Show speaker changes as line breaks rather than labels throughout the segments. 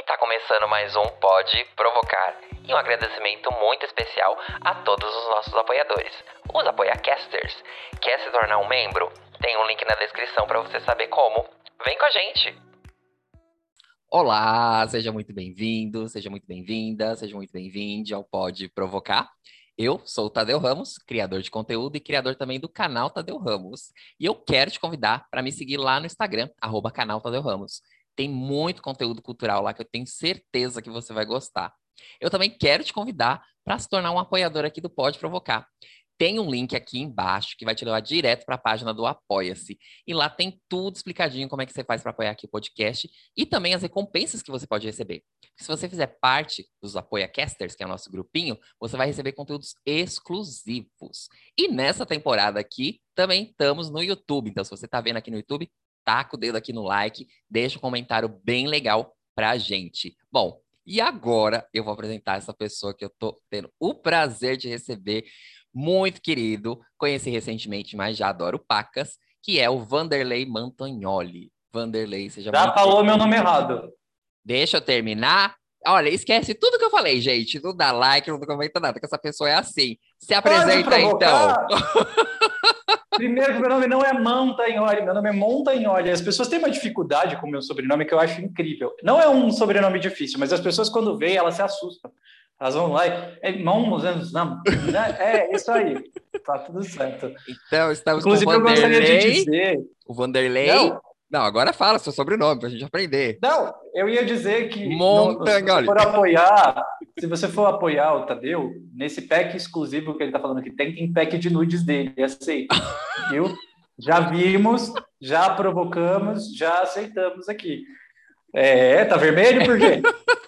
E tá começando mais um Pode Provocar. E um agradecimento muito especial a todos os nossos apoiadores, os apoiacasters. Quer se tornar um membro? Tem um link na descrição para você saber como. Vem com a gente!
Olá, seja muito bem-vindo, seja muito bem-vinda, seja muito bem-vinde ao Pode Provocar. Eu sou o Tadeu Ramos, criador de conteúdo e criador também do canal Tadeu Ramos. E eu quero te convidar para me seguir lá no Instagram, arroba canal Tadeu Ramos. Tem muito conteúdo cultural lá que eu tenho certeza que você vai gostar. Eu também quero te convidar para se tornar um apoiador aqui do Pode Provocar. Tem um link aqui embaixo que vai te levar direto para a página do Apoia-se. E lá tem tudo explicadinho como é que você faz para apoiar aqui o podcast e também as recompensas que você pode receber. Se você fizer parte dos Apoiacasters, que é o nosso grupinho, você vai receber conteúdos exclusivos. E nessa temporada aqui, também estamos no YouTube. Então, se você está vendo aqui no YouTube, taca o dedo aqui no like, deixa um comentário bem legal pra gente. Bom, e agora eu vou apresentar essa pessoa que eu tô tendo o prazer de receber, muito querido, conheci recentemente, mas já adoro pacas, que é o Vanderlei Mantagnoli. Vanderlei, seja
Já falou querido. meu nome errado.
Deixa eu terminar. Olha, esquece tudo que eu falei, gente. Não dá like, não comenta nada, que essa pessoa é assim. Se apresenta então.
Primeiro, meu nome não é Montagnoli, meu nome é Montagnoli. As pessoas têm uma dificuldade com o meu sobrenome que eu acho incrível. Não é um sobrenome difícil, mas as pessoas, quando veem, elas se assustam. Elas vão lá e. É, não, né? é isso aí. Tá tudo certo.
Então, estamos Inclusive, com o Vanderlei. Eu gostaria de dizer. O Vanderlei. Não, não, agora fala seu sobrenome para a gente aprender.
Não, eu ia dizer que
Montagnoli.
se você for apoiar, se você for apoiar o Tadeu, nesse pack exclusivo que ele está falando aqui, tem, tem pack de nudes dele, aceita, viu? Já vimos, já provocamos, já aceitamos aqui. É, tá vermelho por quê?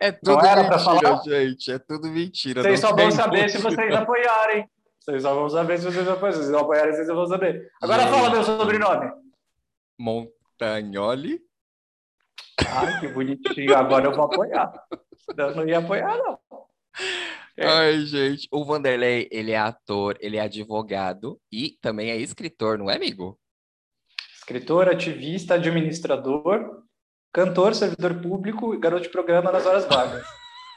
É tudo mentira, falar? gente. É tudo mentira.
Vocês só vão saber se vocês apoiarem. Vocês só vão saber se vocês apoiarem. Se vocês não apoiarem, vocês vão saber. Agora gente. fala meu sobrenome.
Montagnoli.
Ai, que bonitinho. Agora eu vou apoiar. Eu não ia apoiar, não.
É. Ai, gente. O Vanderlei, ele é ator, ele é advogado e também é escritor, não é, amigo?
Escritor, ativista, administrador, cantor, servidor público e garoto de programa nas horas vagas.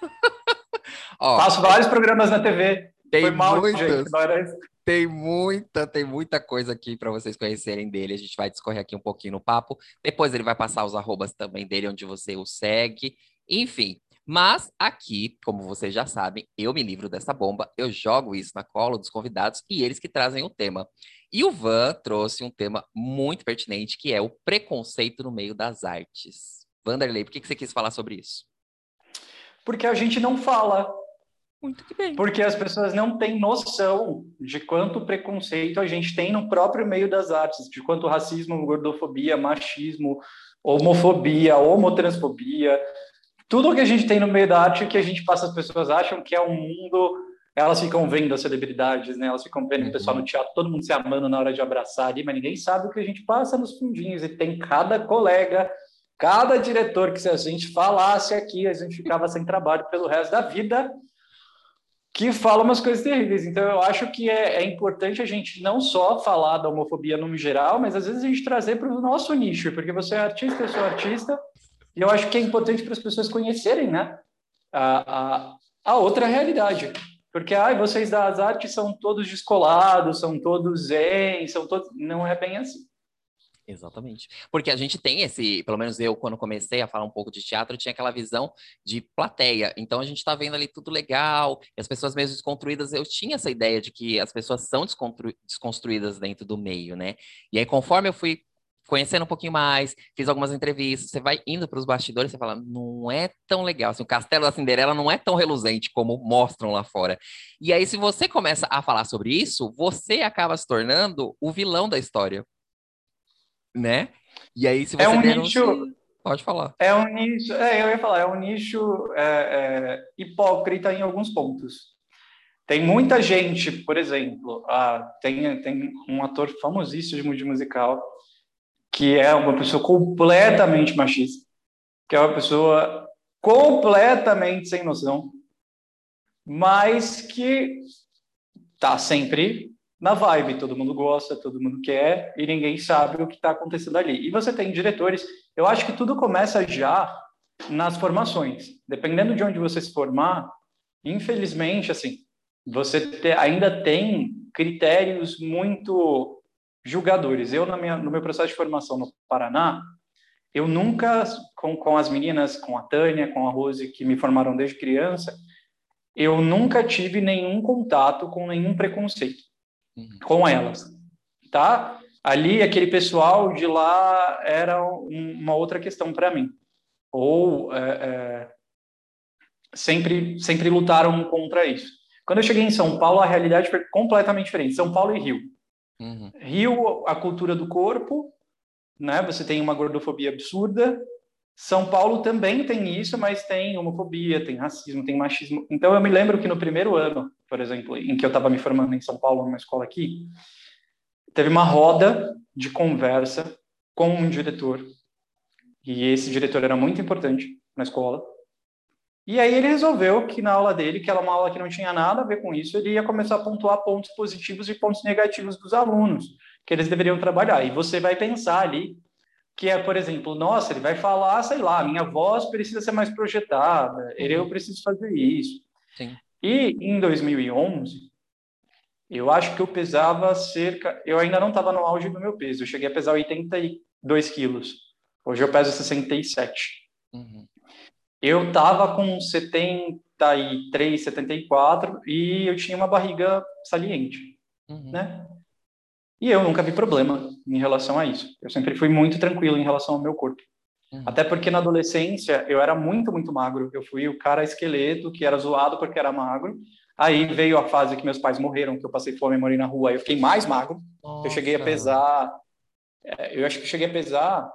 Ó, Faço vários programas na TV.
Tem Foi mal, muitas, gente. Não era isso. Tem muita, tem muita coisa aqui para vocês conhecerem dele. A gente vai discorrer aqui um pouquinho no papo. Depois ele vai passar os arrobas também dele, onde você o segue. Enfim, mas aqui, como vocês já sabem, eu me livro dessa bomba, eu jogo isso na cola dos convidados e eles que trazem o tema. E o Van trouxe um tema muito pertinente, que é o preconceito no meio das artes. Vanderlei, por que você quis falar sobre isso?
Porque a gente não fala.
Muito que bem.
Porque as pessoas não têm noção de quanto preconceito a gente tem no próprio meio das artes, de quanto racismo, gordofobia, machismo, homofobia, homotransfobia, tudo que a gente tem no meio da arte que a gente passa, as pessoas acham que é um mundo. Elas ficam vendo as celebridades, né? Elas ficam vendo o pessoal no teatro, todo mundo se amando na hora de abraçar ali, mas ninguém sabe o que a gente passa nos fundinhos. E tem cada colega, cada diretor que se a gente falasse aqui, a gente ficava sem trabalho pelo resto da vida que fala umas coisas terríveis. Então, eu acho que é, é, importante a gente não só falar da homofobia no geral, mas às vezes a gente trazer para o nosso nicho, porque você é artista, eu sou artista, e eu acho que é importante para as pessoas conhecerem né, a, a, a outra realidade. Porque ai, vocês das artes são todos descolados, são todos zen, são todos. Não é bem assim.
Exatamente. Porque a gente tem esse, pelo menos eu, quando comecei a falar um pouco de teatro, tinha aquela visão de plateia. Então a gente está vendo ali tudo legal, as pessoas mesmo desconstruídas. Eu tinha essa ideia de que as pessoas são desconstruídas dentro do meio, né? E aí, conforme eu fui conhecendo um pouquinho mais, fiz algumas entrevistas, você vai indo para os bastidores, você fala, não é tão legal, assim, o castelo da Cinderela não é tão reluzente como mostram lá fora. E aí, se você começa a falar sobre isso, você acaba se tornando o vilão da história né? E aí, se você
é um denuncia... nicho...
Pode falar.
É um nicho, é, eu ia falar, é um nicho é, é, hipócrita em alguns pontos. Tem muita gente, por exemplo, ah, tem, tem um ator famosíssimo de musical que é uma pessoa completamente machista, que é uma pessoa completamente sem noção, mas que tá sempre na vibe, todo mundo gosta, todo mundo quer e ninguém sabe o que está acontecendo ali. E você tem diretores, eu acho que tudo começa já nas formações. Dependendo de onde você se formar, infelizmente, assim, você te, ainda tem critérios muito julgadores. Eu, minha, no meu processo de formação no Paraná, eu nunca, com, com as meninas, com a Tânia, com a Rose, que me formaram desde criança, eu nunca tive nenhum contato com nenhum preconceito. Com elas, tá? Ali, aquele pessoal de lá era uma outra questão para mim. Ou é, é, sempre, sempre lutaram contra isso. Quando eu cheguei em São Paulo, a realidade foi completamente diferente. São Paulo e Rio. Uhum. Rio, a cultura do corpo, né? Você tem uma gordofobia absurda. São Paulo também tem isso, mas tem homofobia, tem racismo, tem machismo. Então eu me lembro que no primeiro ano, por exemplo, em que eu estava me formando em São Paulo, numa escola aqui, teve uma roda de conversa com um diretor. E esse diretor era muito importante na escola. E aí ele resolveu que na aula dele, que era uma aula que não tinha nada a ver com isso, ele ia começar a pontuar pontos positivos e pontos negativos dos alunos que eles deveriam trabalhar. E você vai pensar ali que é, por exemplo, nossa, ele vai falar, sei lá, minha voz precisa ser mais projetada, uhum. eu preciso fazer isso. Sim. E em 2011, eu acho que eu pesava cerca, eu ainda não estava no auge do meu peso, eu cheguei a pesar 82 quilos. Hoje eu peso 67. Uhum. Eu estava com 73, 74 e eu tinha uma barriga saliente, uhum. né? E eu nunca vi problema em relação a isso. Eu sempre fui muito tranquilo em relação ao meu corpo. Uhum. Até porque na adolescência eu era muito, muito magro. Eu fui o cara esqueleto que era zoado porque era magro. Aí veio a fase que meus pais morreram, que eu passei fome e morri na rua. Aí eu fiquei mais magro. Nossa. Eu cheguei a pesar. É, eu acho que cheguei a pesar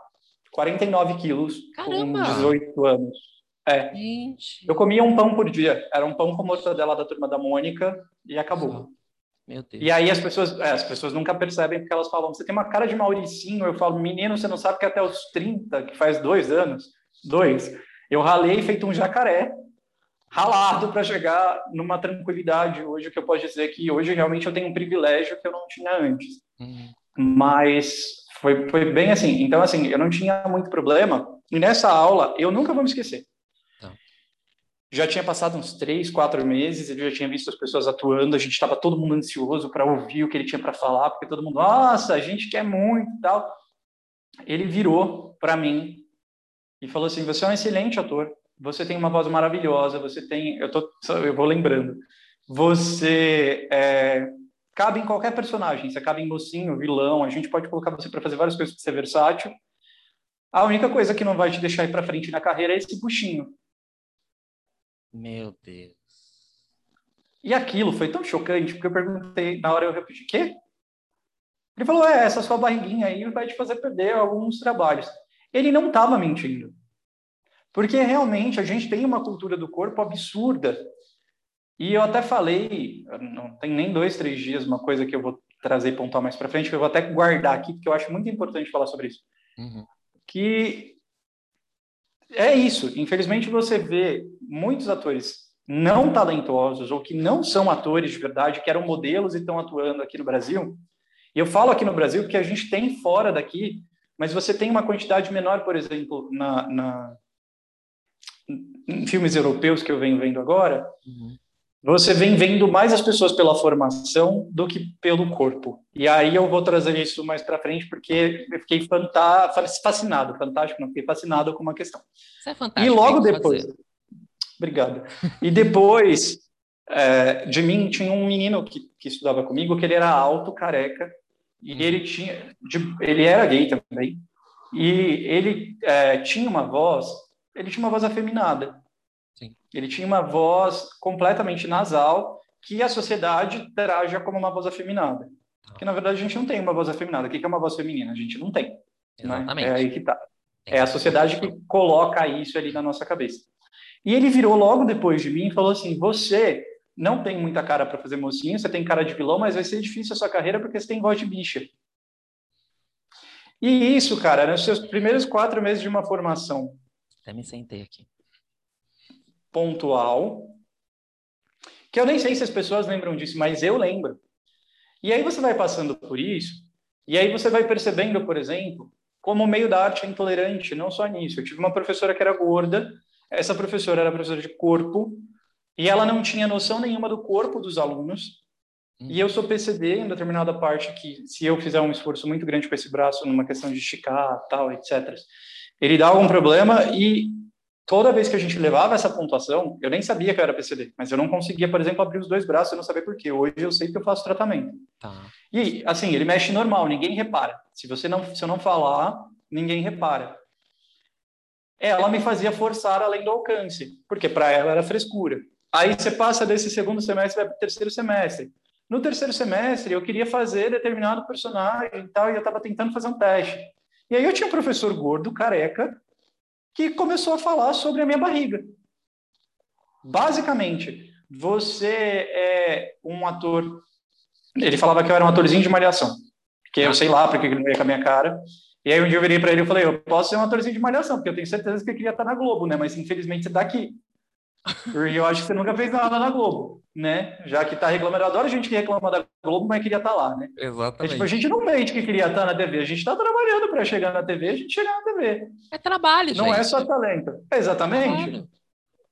49 quilos Caramba. com 18 anos. É. Gente. Eu comia um pão por dia. Era um pão com mortadela da turma da Mônica e acabou. Meu Deus. E aí as pessoas, é, as pessoas nunca percebem porque elas falam, você tem uma cara de Mauricinho. Eu falo, menino, você não sabe que até os 30, que faz dois anos, dois, eu ralei feito um jacaré, ralado para chegar numa tranquilidade hoje, que eu posso dizer que hoje realmente eu tenho um privilégio que eu não tinha antes. Uhum. Mas foi, foi bem assim. Então, assim, eu não tinha muito problema. E nessa aula, eu nunca vou me esquecer já tinha passado uns três, quatro meses, ele já tinha visto as pessoas atuando, a gente estava todo mundo ansioso para ouvir o que ele tinha para falar, porque todo mundo, nossa, a gente quer muito e tal. Ele virou para mim e falou assim: você é um excelente ator, você tem uma voz maravilhosa, você tem, eu tô, eu vou lembrando, você é, cabe em qualquer personagem, você cabe em mocinho, vilão, a gente pode colocar você para fazer várias coisas para ser versátil. A única coisa que não vai te deixar ir para frente na carreira é esse buchinho.
Meu Deus.
E aquilo foi tão chocante, porque eu perguntei, na hora eu repeti, quê? Ele falou, é, essa sua barriguinha aí vai te fazer perder alguns trabalhos. Ele não estava mentindo. Porque realmente a gente tem uma cultura do corpo absurda. E eu até falei, não tem nem dois, três dias, uma coisa que eu vou trazer e pontuar mais para frente, que eu vou até guardar aqui, porque eu acho muito importante falar sobre isso. Uhum. Que é isso. Infelizmente, você vê muitos atores não talentosos ou que não são atores de verdade, que eram modelos e estão atuando aqui no Brasil. E eu falo aqui no Brasil porque a gente tem fora daqui, mas você tem uma quantidade menor, por exemplo, na, na em filmes europeus que eu venho vendo agora. Uhum você vem vendo mais as pessoas pela formação do que pelo corpo. E aí eu vou trazer isso mais para frente, porque eu fiquei fanta fascinado, fantástico, não, fiquei fascinado com uma questão.
Isso é fantástico.
E logo depois... Obrigado. E depois é, de mim tinha um menino que, que estudava comigo, que ele era alto, careca, e hum. ele tinha... De, ele era gay também, e ele é, tinha uma voz... Ele tinha uma voz afeminada. Ele tinha uma voz completamente nasal que a sociedade traja como uma voz afeminada. Que na verdade a gente não tem uma voz afeminada. O que é uma voz feminina? A gente não tem. Né? É aí que tá. É a sociedade que coloca isso ali na nossa cabeça. E ele virou logo depois de mim e falou assim: Você não tem muita cara para fazer mocinho, você tem cara de vilão, mas vai ser difícil a sua carreira porque você tem voz de bicha. E isso, cara, nos seus primeiros quatro meses de uma formação.
Até me sentei aqui
pontual, que eu nem sei se as pessoas lembram disso, mas eu lembro. E aí você vai passando por isso, e aí você vai percebendo, por exemplo, como o meio da arte é intolerante, não só nisso. Eu tive uma professora que era gorda, essa professora era professora de corpo, e ela não tinha noção nenhuma do corpo dos alunos. Hum. E eu sou PCD em determinada parte que, se eu fizer um esforço muito grande com esse braço, numa questão de esticar, tal, etc., ele dá algum problema e toda vez que a gente levava essa pontuação, eu nem sabia que eu era PCD, mas eu não conseguia, por exemplo, abrir os dois braços, eu não sabia por quê. Hoje eu sei que eu faço tratamento. Tá. E, assim, ele mexe normal, ninguém repara. Se você não, se eu não falar, ninguém repara. Ela me fazia forçar além do alcance, porque para ela era frescura. Aí você passa desse segundo semestre para o terceiro semestre. No terceiro semestre, eu queria fazer determinado personagem e tal, e eu estava tentando fazer um teste. E aí eu tinha um professor gordo, careca, que começou a falar sobre a minha barriga. Basicamente, você é um ator. Ele falava que eu era um atorzinho de malhação, que eu sei lá porque ele não ia com a minha cara. E aí um dia eu virei para ele e falei: eu posso ser um atorzinho de malhação, porque eu tenho certeza que eu queria estar na Globo, né? Mas infelizmente você está aqui. E eu acho que você nunca fez nada na Globo, né? Já que está reclamando, eu adoro gente que reclama da Globo, mas queria estar tá lá, né?
Exatamente.
É, tipo, a gente não mente que queria estar tá na TV, a gente está trabalhando para chegar na TV, a gente chega na TV.
É trabalho,
Não é gente. é só talento. Exatamente.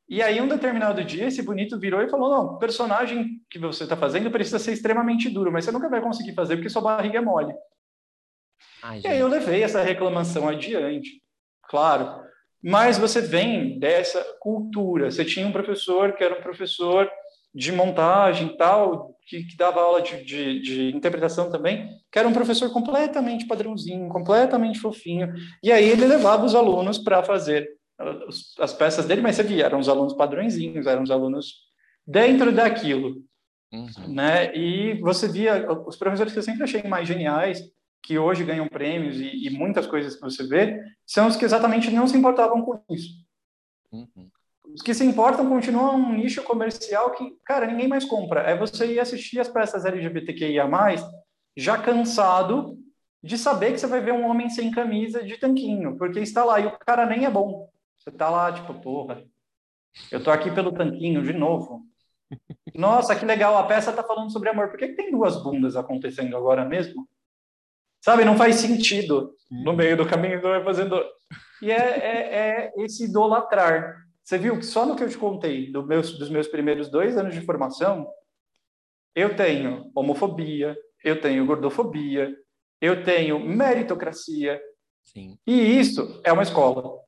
E aí, um determinado dia, esse bonito virou e falou: Não, o personagem que você está fazendo precisa ser extremamente duro, mas você nunca vai conseguir fazer porque sua barriga é mole. Ai, e aí eu levei essa reclamação adiante. Claro, mas você vem dessa cultura. Você tinha um professor que era um professor de montagem tal, que, que, dava aula de, de, de, interpretação também, que era um professor completamente padrãozinho, completamente fofinho. E aí ele levava os alunos para fazer as peças dele, mas você via, eram os alunos padrõezinhos, eram os alunos dentro daquilo. Uhum. Né? E você via os professores que eu sempre achei mais geniais, que hoje ganham prêmios e, e, muitas coisas que você vê, são os que exatamente não se importavam com isso. Uhum. Os que se importam continuam um nicho comercial que, cara, ninguém mais compra. É você ir assistir as peças LGBTQIA+, já cansado de saber que você vai ver um homem sem camisa de tanquinho, porque está lá e o cara nem é bom. Você está lá, tipo, porra, eu tô aqui pelo tanquinho de novo. Nossa, que legal, a peça está falando sobre amor. Por que, que tem duas bundas acontecendo agora mesmo? Sabe, não faz sentido. No uhum. meio do caminho vai fazendo. E é, é, é, esse idolatrar. Você viu que só no que eu te contei do meus, dos meus primeiros dois anos de formação, eu tenho homofobia, eu tenho gordofobia, eu tenho meritocracia. Sim. E isso é uma escola.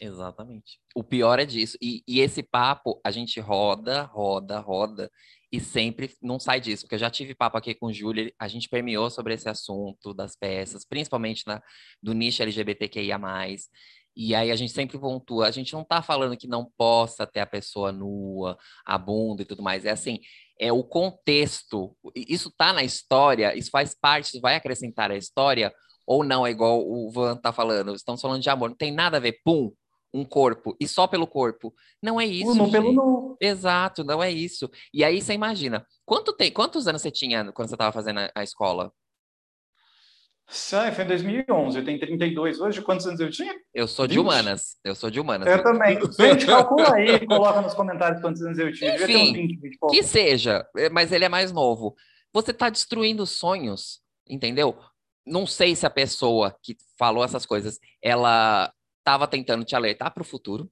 Exatamente. O pior é disso. E, e esse papo, a gente roda, roda, roda e sempre não sai disso, porque eu já tive papo aqui com o Júlio, a gente permeou sobre esse assunto das peças, principalmente na, do nicho LGBTQIA+, e aí a gente sempre pontua, a gente não está falando que não possa ter a pessoa nua, a bunda e tudo mais, é assim, é o contexto, isso está na história, isso faz parte, isso vai acrescentar a história, ou não, é igual o Van tá falando, estamos falando de amor, não tem nada a ver, pum, um corpo e só pelo corpo. Não é isso.
Não pelo não.
Exato, não é isso. E aí você imagina, quanto tem, quantos anos você tinha quando você estava fazendo a, a escola?
Sai, foi em 2011, eu tenho 32 hoje, quantos anos eu tinha?
Eu sou 20. de humanas, eu sou de humanas.
Eu também. Gente, calcula aí, coloca nos comentários quantos anos eu tinha.
Enfim, 20, 20 que seja, é, mas ele é mais novo. Você está destruindo sonhos, entendeu? Não sei se a pessoa que falou essas coisas, ela estava tentando te alertar para o futuro,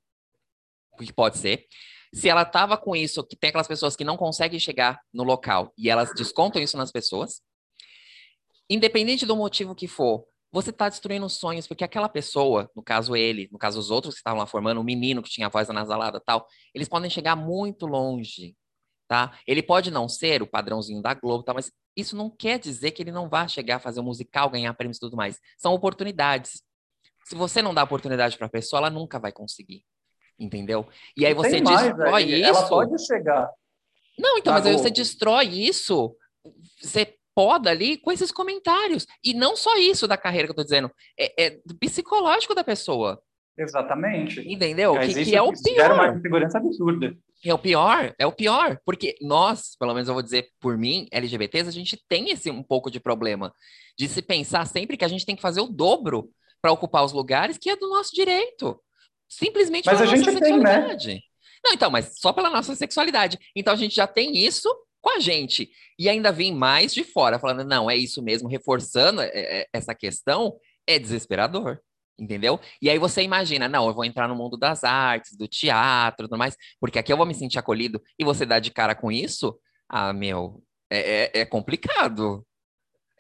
o que pode ser. Se ela estava com isso, que tem aquelas pessoas que não conseguem chegar no local e elas descontam isso nas pessoas, independente do motivo que for, você está destruindo sonhos, porque aquela pessoa, no caso ele, no caso os outros que estavam lá formando, o menino que tinha a voz anasalada tal, eles podem chegar muito longe, tá? Ele pode não ser o padrãozinho da Globo, tá? mas isso não quer dizer que ele não vá chegar a fazer um musical, ganhar prêmios e tudo mais. São oportunidades. Se você não dá oportunidade para a pessoa, ela nunca vai conseguir. Entendeu? E aí você mais, destrói isso.
Ela pode chegar.
Não, então, mas aí você destrói isso. Você poda ali com esses comentários. E não só isso da carreira que eu tô dizendo, é, é do psicológico da pessoa.
Exatamente.
Entendeu? Que, que, é o pior.
Uma insegurança absurda.
É o pior, é o pior, porque nós, pelo menos eu vou dizer por mim, LGBTs, a gente tem esse um pouco de problema de se pensar sempre que a gente tem que fazer o dobro para ocupar os lugares que é do nosso direito. Simplesmente
mas pela nossa sexualidade.
Tem, né? Não, então, mas só pela nossa sexualidade. Então a gente já tem isso com a gente. E ainda vem mais de fora, falando, não, é isso mesmo, reforçando é, é, essa questão, é desesperador. Entendeu? E aí você imagina, não, eu vou entrar no mundo das artes, do teatro, tudo mais, porque aqui eu vou me sentir acolhido e você dá de cara com isso, ah, meu, é, é, é complicado.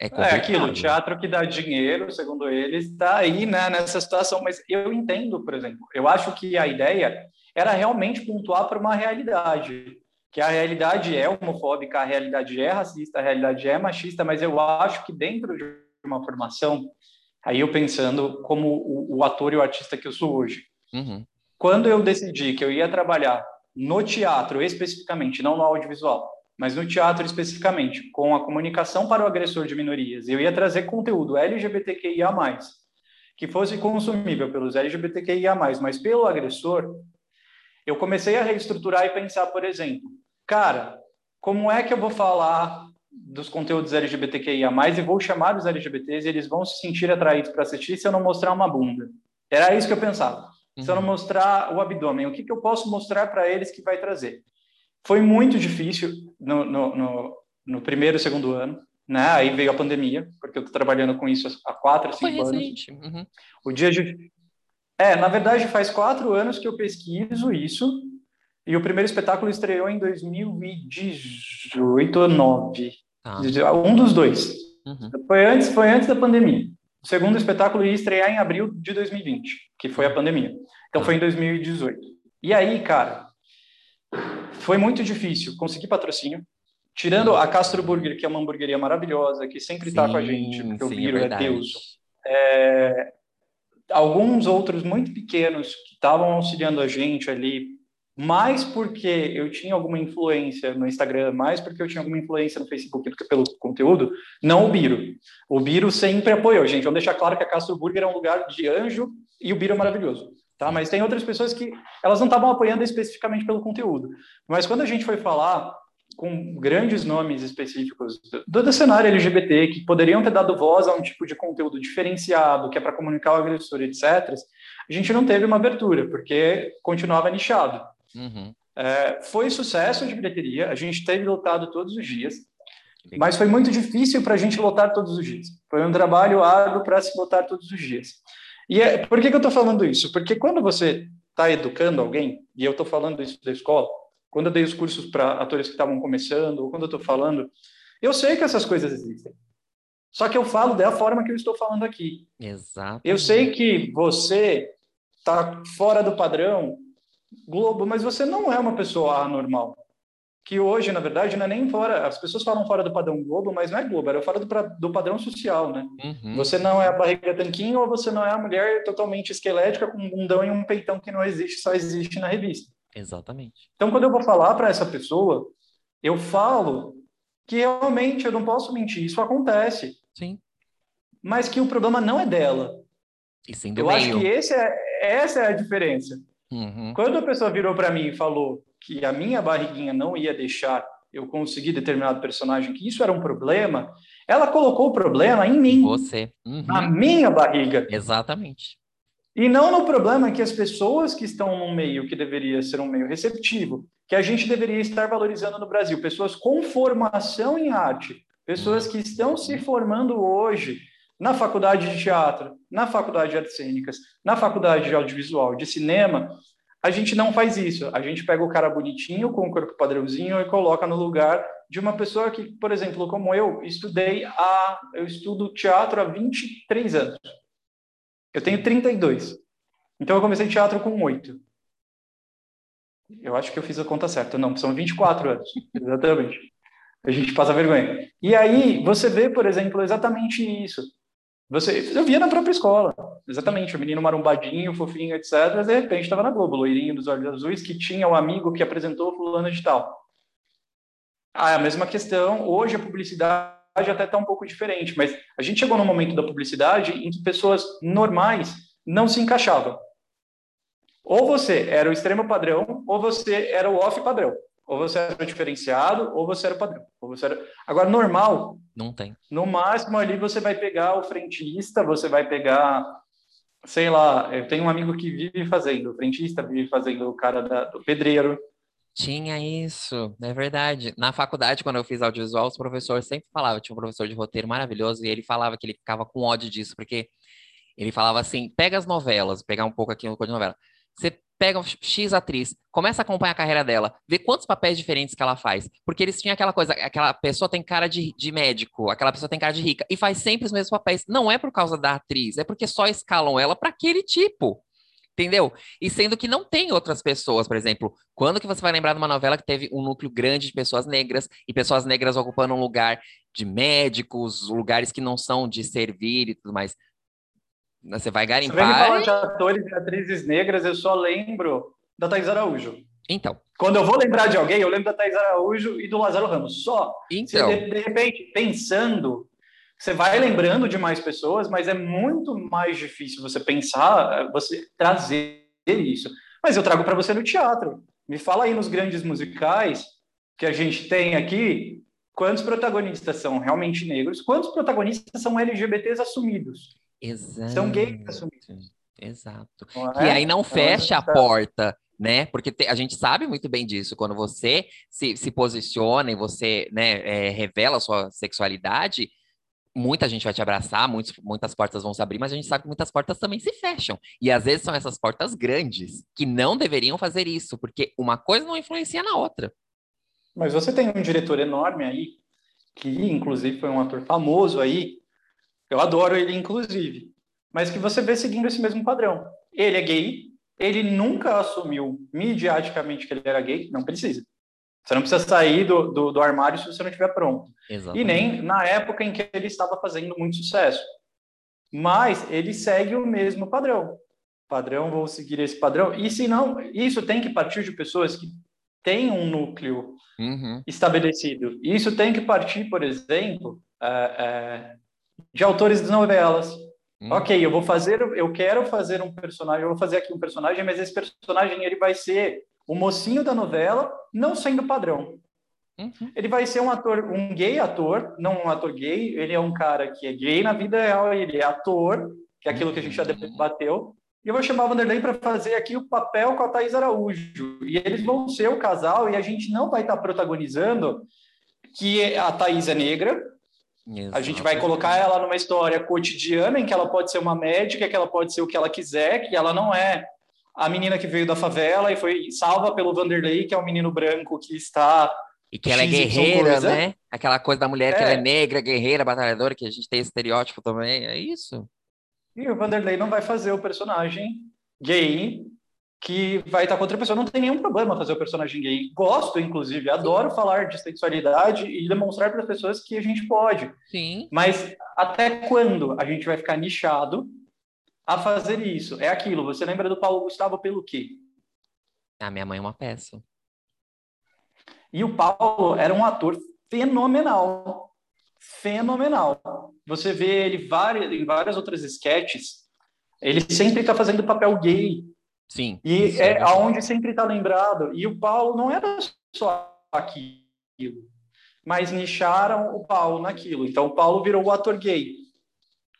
É, é aquilo, o teatro que dá dinheiro, segundo eles, está aí né, nessa situação. Mas eu entendo, por exemplo, eu acho que a ideia era realmente pontuar para uma realidade, que a realidade é homofóbica, a realidade é racista, a realidade é machista, mas eu acho que dentro de uma formação, aí eu pensando como o, o ator e o artista que eu sou hoje, uhum. quando eu decidi que eu ia trabalhar no teatro especificamente, não no audiovisual, mas no teatro especificamente, com a comunicação para o agressor de minorias, eu ia trazer conteúdo LGBTQIA+, que fosse consumível pelos LGBTQIA+, mas pelo agressor, eu comecei a reestruturar e pensar, por exemplo, cara, como é que eu vou falar dos conteúdos LGBTQIA+, e vou chamar os LGBTs e eles vão se sentir atraídos para assistir se eu não mostrar uma bunda? Era isso que eu pensava. Se eu não uhum. mostrar o abdômen, o que, que eu posso mostrar para eles que vai trazer? Foi muito difícil no, no, no, no primeiro e segundo ano, né? Aí veio a pandemia, porque eu estou trabalhando com isso há quatro, cinco Foi anos. Uhum. O dia de... É, na verdade, faz quatro anos que eu pesquiso isso, e o primeiro espetáculo estreou em 2018 ou 9. Ah. Um dos dois. Uhum. Foi, antes, foi antes da pandemia. O segundo espetáculo ia estrear em abril de 2020, que foi a uhum. pandemia. Então foi em 2018. E aí, cara, foi muito difícil conseguir patrocínio. Tirando a Castro Burger, que é uma hamburgueria maravilhosa, que sempre está com a gente, porque sim, o Biro é, é Deus. É, alguns outros muito pequenos que estavam auxiliando a gente ali, mais porque eu tinha alguma influência no Instagram, mais porque eu tinha alguma influência no Facebook do que pelo conteúdo, não o Biro. O Biro sempre apoiou, gente. Vamos deixar claro que a Castro Burger é um lugar de anjo e o Biro é maravilhoso tá? Mas tem outras pessoas que elas não estavam apoiando especificamente pelo conteúdo. Mas quando a gente foi falar com grandes nomes específicos do, do cenário LGBT que poderiam ter dado voz a um tipo de conteúdo diferenciado, que é para comunicar o agressor, etc., a gente não teve uma abertura, porque continuava nichado. Uhum. É, foi sucesso de bilheteria, a gente teve lotado todos os dias, mas foi muito difícil para a gente lotar todos os dias. Foi um trabalho árduo para se lotar todos os dias. E é, por que, que eu estou falando isso? Porque quando você está educando alguém, e eu estou falando isso da escola, quando eu dei os cursos para atores que estavam começando, ou quando eu estou falando, eu sei que essas coisas existem. Só que eu falo da forma que eu estou falando aqui.
Exato.
Eu sei que você está fora do padrão Globo, mas você não é uma pessoa anormal que hoje, na verdade, não é nem fora. As pessoas falam fora do padrão Globo, mas não é Globo, era fora do, do padrão social, né? Uhum. Você não é a barriga tanquinho ou você não é a mulher totalmente esquelética com um bundão e um peitão que não existe, só existe na revista.
Exatamente.
Então, quando eu vou falar para essa pessoa, eu falo que realmente eu não posso mentir, isso acontece.
Sim.
Mas que o problema não é dela.
E sim
do eu
meio.
acho que esse é, essa é a diferença. Uhum. Quando a pessoa virou para mim e falou que a minha barriguinha não ia deixar eu conseguir determinado personagem, que isso era um problema, ela colocou o problema em mim.
Você.
Uhum. Na minha barriga.
Exatamente.
E não no problema que as pessoas que estão no meio, que deveria ser um meio receptivo, que a gente deveria estar valorizando no Brasil, pessoas com formação em arte, pessoas que estão se formando hoje na faculdade de teatro, na faculdade de artes cênicas, na faculdade de audiovisual, de cinema, a gente não faz isso. A gente pega o cara bonitinho, com o corpo padrãozinho e coloca no lugar de uma pessoa que, por exemplo, como eu, estudei a eu estudo teatro há 23 anos. Eu tenho 32. Então eu comecei teatro com 8. Eu acho que eu fiz a conta certa. Não, são 24 anos. Exatamente. A gente passa vergonha. E aí você vê, por exemplo, exatamente isso. Você, eu via na própria escola, exatamente, o menino marombadinho, fofinho, etc. De repente estava na Globo, loirinho dos olhos azuis, que tinha um amigo que apresentou fulano de tal. Ah, é a mesma questão. Hoje a publicidade até está um pouco diferente, mas a gente chegou num momento da publicidade em que pessoas normais não se encaixavam. Ou você era o extremo padrão, ou você era o off padrão. Ou você era o diferenciado, ou você era o padrão. Ou você era... Agora, normal.
Não tem.
No máximo, ali você vai pegar o frentista, você vai pegar. Sei lá, eu tenho um amigo que vive fazendo, o frentista vive fazendo o cara da, do pedreiro.
Tinha isso, é verdade. Na faculdade, quando eu fiz audiovisual, os professores sempre falavam, tinha um professor de roteiro maravilhoso, e ele falava que ele ficava com ódio disso, porque Ele falava assim: pega as novelas, pegar um pouco aqui no cor de novela. Você pega X atriz, começa a acompanhar a carreira dela, vê quantos papéis diferentes que ela faz. Porque eles tinham aquela coisa, aquela pessoa tem cara de, de médico, aquela pessoa tem cara de rica, e faz sempre os mesmos papéis. Não é por causa da atriz, é porque só escalam ela para aquele tipo. Entendeu? E sendo que não tem outras pessoas, por exemplo, quando que você vai lembrar de uma novela que teve um núcleo grande de pessoas negras e pessoas negras ocupando um lugar de médicos, lugares que não são de servir e tudo mais? Você vai garimpar. Você vem
falar de atores e atrizes negras, eu só lembro da Thais Araújo.
Então.
Quando eu vou lembrar de alguém, eu lembro da Thais Araújo e do Lázaro Ramos. Só.
Então.
de, de repente, pensando você vai lembrando de mais pessoas, mas é muito mais difícil você pensar, você trazer isso. Mas eu trago para você no teatro. Me fala aí nos grandes musicais que a gente tem aqui, quantos protagonistas são realmente negros, quantos protagonistas são LGBTs assumidos?
Exato.
São gays assumidos.
Exato. É? E aí não então, fecha a porta né? Porque te, a gente sabe muito bem disso. Quando você se, se posiciona e você né, é, revela a sua sexualidade, muita gente vai te abraçar, muitos, muitas portas vão se abrir, mas a gente sabe que muitas portas também se fecham. E às vezes são essas portas grandes que não deveriam fazer isso, porque uma coisa não influencia na outra.
Mas você tem um diretor enorme aí, que inclusive foi um ator famoso aí, eu adoro ele inclusive, mas que você vê seguindo esse mesmo padrão. Ele é gay, ele nunca assumiu midiaticamente que ele era gay, não precisa. Você não precisa sair do, do, do armário se você não estiver pronto. Exatamente. E nem na época em que ele estava fazendo muito sucesso. Mas ele segue o mesmo padrão. Padrão, vou seguir esse padrão. E se não, isso tem que partir de pessoas que têm um núcleo uhum. estabelecido. Isso tem que partir, por exemplo, é, é, de autores de novelas. Uhum. Ok, eu vou fazer, eu quero fazer um personagem, eu vou fazer aqui um personagem, mas esse personagem ele vai ser o mocinho da novela, não sendo padrão. Uhum. Ele vai ser um ator, um gay ator, não um ator gay, ele é um cara que é gay na vida real, ele é ator, que é aquilo que a gente já uhum. debateu. E eu vou chamar o Vanderlei para fazer aqui o papel com a Thais Araújo. E eles vão ser o casal e a gente não vai estar tá protagonizando que a Thais é negra. A gente vai colocar ela numa história cotidiana em que ela pode ser uma médica, que ela pode ser o que ela quiser, que ela não é a menina que veio da favela e foi salva pelo Vanderlei, que é um menino branco que está.
E que ela é guerreira, né? Aquela coisa da mulher é. que ela é negra, guerreira, batalhadora, que a gente tem esse estereótipo também, é isso?
E o Vanderlei não vai fazer o personagem gay que vai estar contra a pessoa. Não tem nenhum problema fazer o personagem gay. Gosto, inclusive, adoro Sim. falar de sexualidade e demonstrar para as pessoas que a gente pode.
Sim.
Mas até quando a gente vai ficar nichado a fazer isso. É aquilo. Você lembra do Paulo Gustavo pelo quê?
A minha mãe é uma peça.
E o Paulo era um ator fenomenal. Fenomenal. Você vê ele várias, em várias outras sketches, ele sempre está fazendo papel gay.
Sim.
E é, é aonde sempre está lembrado. E o Paulo não era só aquilo, mas nicharam o Paulo naquilo. Então o Paulo virou o ator gay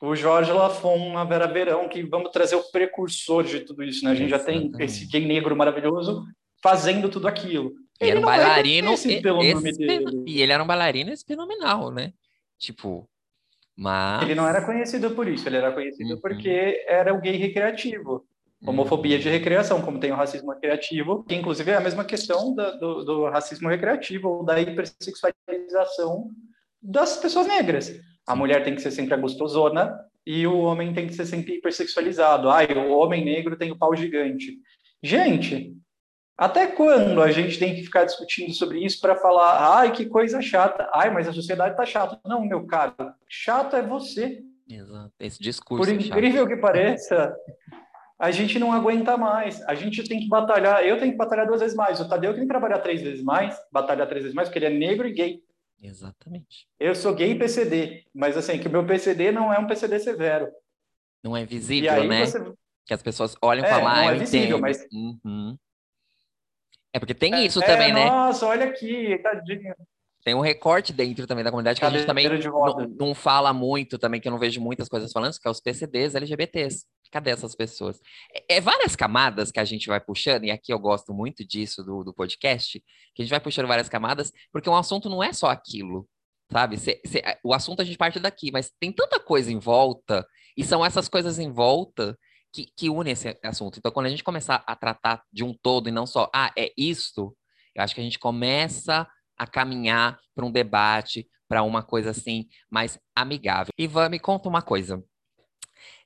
o Jorge Lafon, a Vera Verão, que vamos trazer o precursor de tudo isso, né? A gente já tem esse gay negro maravilhoso fazendo tudo aquilo.
Ele, era um bailarino pelo nome dele. E ele era um bailarino fenomenal, né? Tipo, mas...
Ele não era conhecido por isso, ele era conhecido uhum. porque era o gay recreativo. Homofobia uhum. de recreação, como tem o racismo recreativo, que inclusive é a mesma questão do, do, do racismo recreativo, ou da hipersexualização das pessoas negras. A mulher tem que ser sempre a gostosona e o homem tem que ser sempre hipersexualizado. Ai, o homem negro tem o pau gigante. Gente, até quando a gente tem que ficar discutindo sobre isso para falar, ai, que coisa chata, ai, mas a sociedade tá chata. Não, meu caro, chato é você.
Exato, esse discurso.
Por
é
incrível que pareça, a gente não aguenta mais. A gente tem que batalhar. Eu tenho que batalhar duas vezes mais. O Tadeu tem que trabalhar três vezes mais, batalhar três vezes mais, porque ele é negro e gay.
Exatamente.
Eu sou gay PCD, mas assim, que o meu PCD não é um PCD severo.
Não é visível, né? Você... Que as pessoas olham e é, falam, ah, não é visível, entendo. mas... Uhum. É porque tem é, isso também,
é,
né?
Nossa, olha aqui, tadinho.
Tem um recorte dentro também da comunidade que a gente também não, não, fala muito também, que eu não vejo muitas coisas falando, que é os PCDs LGBTs. Cadê essas pessoas? É, é, várias camadas que a gente vai puxando, e aqui eu gosto muito disso do, do podcast, que a gente vai puxando várias camadas, porque um assunto não é só aquilo, sabe? Cê, cê, o assunto a gente parte daqui, mas tem tanta coisa em volta E são essas coisas em volta que, que unem esse assunto. Então, quando a gente começar a tratar de um todo e não só, ah, é isto, eu acho que a gente começa a caminhar para um debate, para uma coisa assim mais amigável. Ivan, me conta uma coisa.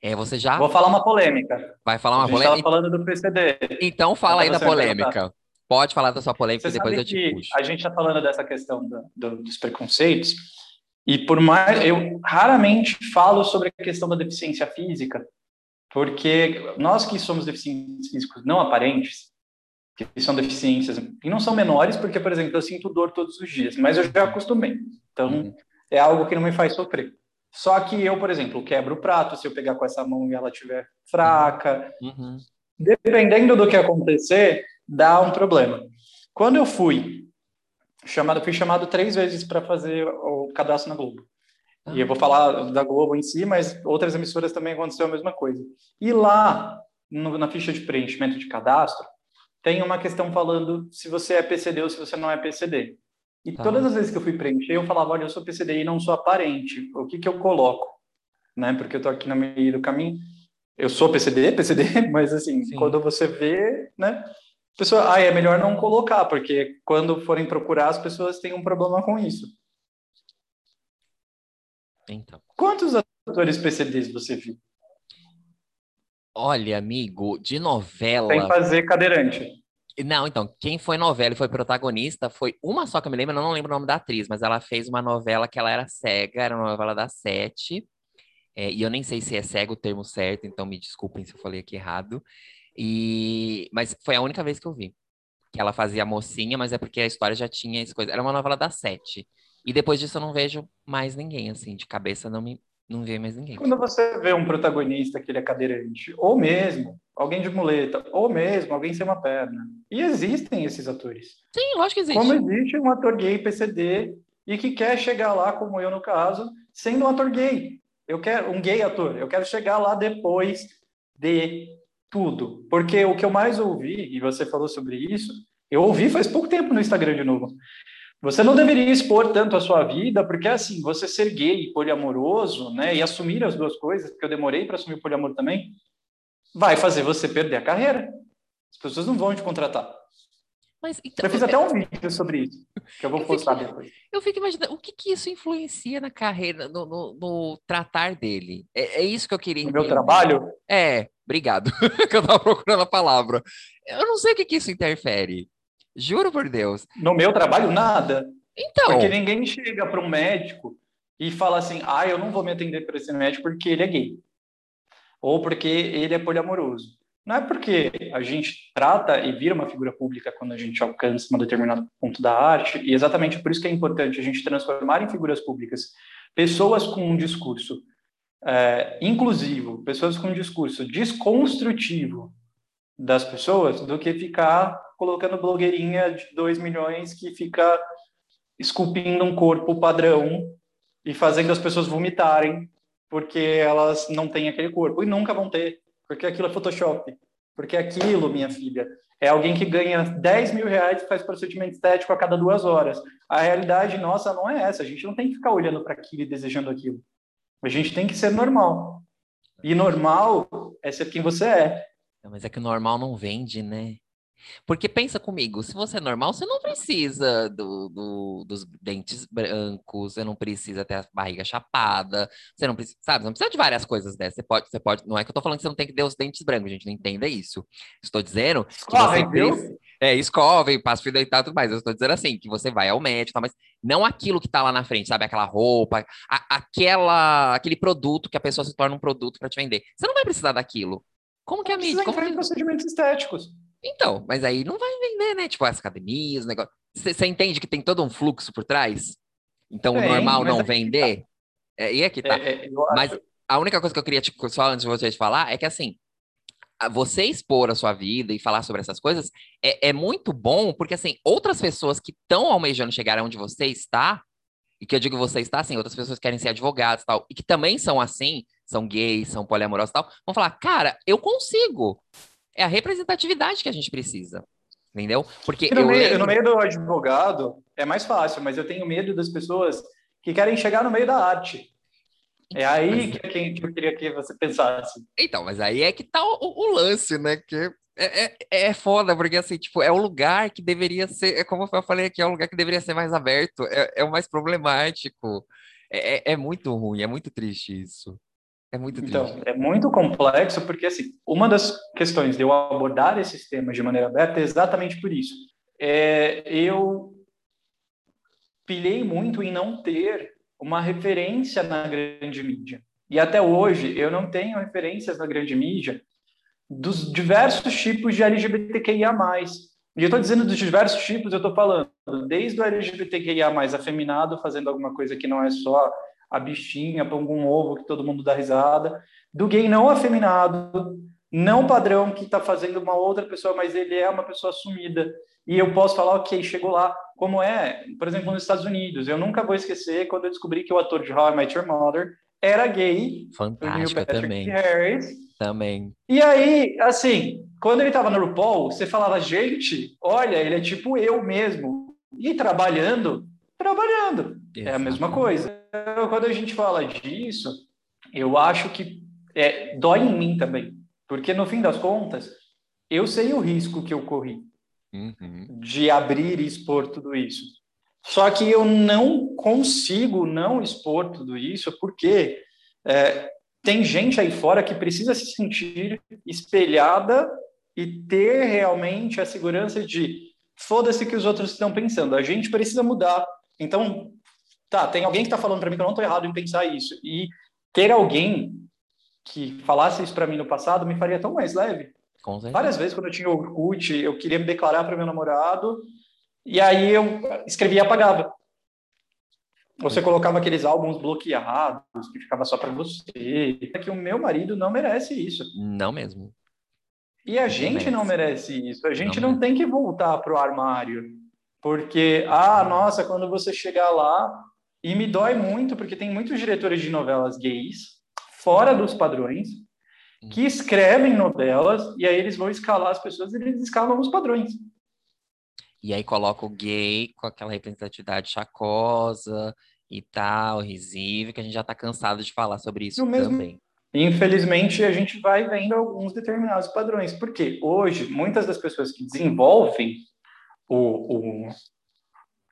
É, você já.
Vou falar uma polêmica.
Vai falar uma
a gente
polêmica?
falando do PCD.
Então fala aí da polêmica. Pode falar da sua polêmica
Você
e depois eu te puxo.
a gente está falando dessa questão do- do- dos preconceitos, e por mais. Eu raramente falo sobre a questão da deficiência física, porque nós que somos deficientes físicos não aparentes, que são deficiências, e não são menores, porque, por exemplo, eu sinto dor todos os dias, mas eu já acostumei. Então,
Uhum.
é algo que não me faz sofrer. Só que eu, por exemplo, quebro o prato se eu pegar com essa mão e ela estiver fraca,
Uhum.
dependendo do que acontecer, dá um problema. Quando eu fui chamado, fui chamado três vezes para fazer o cadastro na Globo. E eu vou falar da Globo em si, mas outras emissoras também aconteceu a mesma coisa. E lá, no- na ficha de preenchimento de cadastro, tem uma questão falando se você é PCD ou se você não é PCD. E
Tá.
todas as vezes que eu fui preencher, eu falava, olha, eu sou PCD e não sou aparente. O que que eu coloco? Né? Porque eu tô aqui no meio do caminho. Eu sou PCD, PCD, mas assim,
Sim.
quando você vê, né? a Pessoa, ah, é melhor não colocar, porque quando forem procurar, as pessoas têm um problema com isso.
Então.
Quantos atores PCDs você viu?
Olha, amigo, de novela.
Sem fazer cadeirante.
Não, então, quem foi novela e foi protagonista foi uma só que eu me lembro, eu não lembro o nome da atriz, mas ela fez uma novela que ela era cega, era uma novela da Sete, é, e eu nem sei se é cego o termo certo, então me desculpem se eu falei aqui errado. E... Mas foi a única vez que eu vi. Que ela fazia mocinha, mas é porque a história já tinha essa coisa. Era uma novela da Sete. E depois disso eu não vejo mais ninguém, assim, de cabeça não me não vi mais ninguém.
Quando você vê um protagonista que ele é cadeirante, ou mesmo alguém de muleta, ou mesmo alguém sem uma perna. E existem esses atores.
Sim, lógico que existe.
Como existe um ator gay PCD e que quer chegar lá, como eu no caso, sendo um ator gay. Eu quero um gay ator. Eu quero chegar lá depois de tudo. Porque o que eu mais ouvi, e você falou sobre isso, eu ouvi faz pouco tempo no Instagram de novo. Você não deveria expor tanto a sua vida, porque assim, você ser gay e poliamoroso, né, e assumir as duas coisas, porque eu demorei para assumir o poliamor também, vai fazer você perder a carreira. As pessoas não vão te contratar.
Mas, então,
Eu fiz até um vídeo sobre isso, que eu vou
Eu
postar
fico-
depois.
Eu fico imaginando, o que que isso influencia na carreira, no, no- no tratar dele? É, é isso que eu queria
No meu trabalho,
É, obrigado, que eu tava procurando a palavra. Eu não sei o que que isso interfere. Juro por Deus.
no meu trabalho, nada.
Então,
Porque ninguém chega para um médico e fala assim, ah, eu não vou me atender para esse médico porque ele é gay. Ou porque ele é poliamoroso. Não é porque a gente trata e vira uma figura pública quando a gente alcança um determinado ponto da arte, e exatamente por isso que é importante a gente transformar em figuras públicas pessoas com um discurso é, inclusivo, pessoas com um discurso desconstrutivo das pessoas, do que ficar colocando blogueirinha de 2 milhões que fica esculpindo um corpo padrão e fazendo as pessoas vomitarem porque elas não têm aquele corpo e nunca vão ter, porque aquilo é Photoshop. Porque aquilo, minha filha, é alguém que ganha 10 mil reais e faz procedimento estético a cada duas horas. A realidade nossa não é essa. A gente não tem que ficar olhando para aquilo e desejando aquilo. A gente tem que ser normal. E normal é ser quem você é.
mas é que o normal não vende, né? Porque pensa comigo, se você é normal, você não precisa do, do- dos dentes brancos, você não precisa ter a barriga chapada, você não precisa, sabe? Você não precisa de várias coisas dessas. Você pode, você pode, não é que eu tô falando que você não tem que ter os dentes brancos, gente, não entenda isso. Estou dizendo que
Escova,
você precisa, é, escove, passa fio dental e tudo mais. Eu estou dizendo assim, que você vai ao médico, tal, mas não aquilo que tá lá na frente, sabe? Aquela roupa, a- aquela, aquele produto que a pessoa se torna um produto para te vender. Você não vai precisar daquilo. Como que a mídia? Como que...
em procedimentos estéticos.
Então, mas aí não vai vender, né? Tipo, as academias, o negócio. Você entende que tem todo um fluxo por trás? Então, o
Tem,
normal
mas
não vender? É, e aqui tá.
É, é,
Mas
acho-
a única coisa que eu queria, tipo, só antes de vocês falar, é que assim, você expor a sua vida e falar sobre essas coisas é, é muito bom, porque assim, outras pessoas que estão almejando chegar onde você está, e que eu digo você está assim, outras pessoas que querem ser advogados e tal, e que também são assim, são gays, são poliamorosos e tal, vão falar, cara, eu consigo. É a representatividade que a gente precisa. Entendeu? Porque
no,
eu
meio,
lembro...
no meio do advogado é mais fácil, mas eu tenho medo das pessoas que querem chegar no meio da arte. É aí que, que eu queria que você pensasse.
Então, mas aí é que tá o, o lance, né? Que é, é, é foda, porque assim, tipo, é um lugar que deveria ser, é como eu falei aqui, é um lugar que deveria ser mais aberto, é, é o mais problemático. É, é, é muito ruim, é muito triste isso. É muito
então, triste. Então, é muito complexo, porque assim, uma das questões de eu abordar esses temas de maneira aberta é exatamente por isso. É, eu pilhei muito em não ter uma referência na grande mídia. E até hoje eu não tenho referências na grande mídia dos diversos tipos de LGBTQIA+. E eu estou dizendo dos diversos tipos, eu estou falando desde o LGBTQIA+, afeminado, fazendo alguma coisa que não é só a bichinha, põe um ovo que todo mundo dá risada, do gay não afeminado, não padrão que está fazendo uma outra pessoa, mas ele é uma pessoa assumida. E eu posso falar, ok, chegou lá. Como é, por exemplo, nos Estados Unidos. Eu nunca vou esquecer quando eu descobri que o ator de How I Met Your Mother era gay.
Fantástico também. Harris. Também.
E aí, assim, quando ele estava no RuPaul, você falava, gente, olha, ele é tipo eu mesmo. E trabalhando, trabalhando. Exato. É a mesma coisa. Quando a gente fala disso, eu acho que é, dói em mim também. Porque, no fim das contas, eu sei o risco que eu corri uhum. de abrir e expor tudo isso. Só que eu não consigo não expor tudo isso porque é, tem gente aí fora que precisa se sentir espelhada e ter realmente a segurança de foda-se que os outros estão pensando. A gente precisa mudar. Então, tá, tem alguém que está falando para mim que eu não estou errado em pensar isso. E ter alguém que falasse isso para mim no passado me faria tão mais leve. Várias vezes, quando eu tinha o Orkut, eu queria me declarar para meu namorado, e aí eu escrevia e apagava. Você colocava aqueles álbuns bloqueados, que ficava só para você. É que o meu marido não merece isso.
Não mesmo.
E a não gente merece. não merece isso. A gente não, não tem que voltar para o armário. Porque, ah, nossa, quando você chegar lá, e me dói muito, porque tem muitos diretores de novelas gays, fora dos padrões, que escrevem novelas, e aí eles vão escalar as pessoas e eles escalam os padrões.
E aí coloca o gay com aquela representatividade chacosa e tal, risível, que a gente já está cansado de falar sobre isso mesmo, também.
Infelizmente, a gente vai vendo alguns determinados padrões, porque hoje, muitas das pessoas que desenvolvem o, o,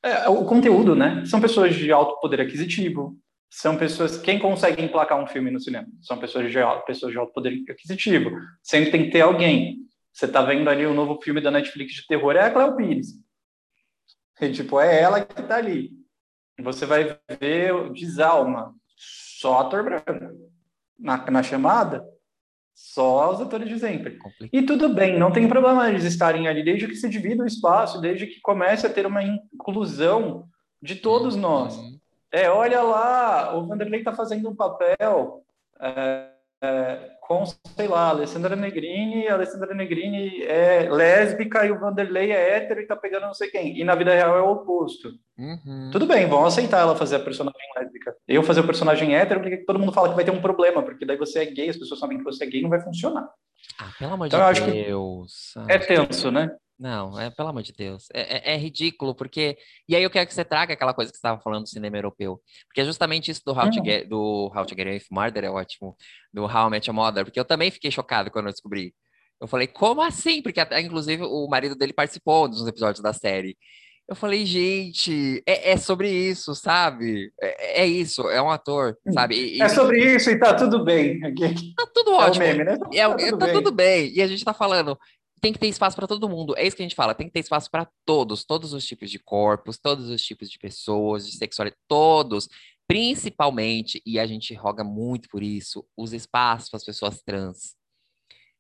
é, o conteúdo, né, são pessoas de alto poder aquisitivo, são pessoas, quem consegue emplacar um filme no cinema? São pessoas de, pessoas de alto poder aquisitivo. Sempre tem que ter alguém. Você está vendo ali o um novo filme da Netflix de terror, é a Cleo Pires. E, tipo, é ela que está ali. Você vai ver Desalma, só ator branco. Na, na chamada, só os atores de sempre. E tudo bem, não tem problema eles estarem ali, desde que se divida o espaço, desde que comece a ter uma inclusão de todos nós. Uhum. É, olha lá, o Vanderlei está fazendo um papel é, é, com, sei lá, Alessandra Negrini, a Alessandra Negrini é lésbica e o Vanderlei é hétero e tá pegando não sei quem. E na vida real é o oposto. Uhum. Tudo bem, vão aceitar ela fazer a personagem lésbica. Eu fazer o personagem hétero, porque todo mundo fala que vai ter um problema, porque daí você é gay, as pessoas sabem que você é gay, não vai funcionar.
Ah, pelo amor então, de Deus.
É tenso, né?
Não, é pelo amor de Deus. É, é, é, ridículo, porque. E aí eu quero que você traga aquela coisa que você estava falando do cinema europeu. Porque é justamente isso do How, to, hum. Get, do How to Get Away with Murder, é ótimo. Do How I Met Your Mother, porque eu também fiquei chocado quando eu descobri. Eu falei, como assim? Porque até, inclusive, o marido dele participou dos episódios da série. Eu falei, gente, é, é sobre isso, sabe? É, é, isso, é um ator, hum. sabe?
E, é sobre isso e tá tudo bem.
Tá tudo ótimo. É o meme, né? Tá, é, tudo, tá bem. tudo bem. E a gente tá falando, tem que ter espaço para todo mundo. É isso que a gente fala, tem que ter espaço para todos, todos os tipos de corpos, todos os tipos de pessoas, de sexualidade, todos. Principalmente, e a gente roga muito por isso, os espaços para as pessoas trans.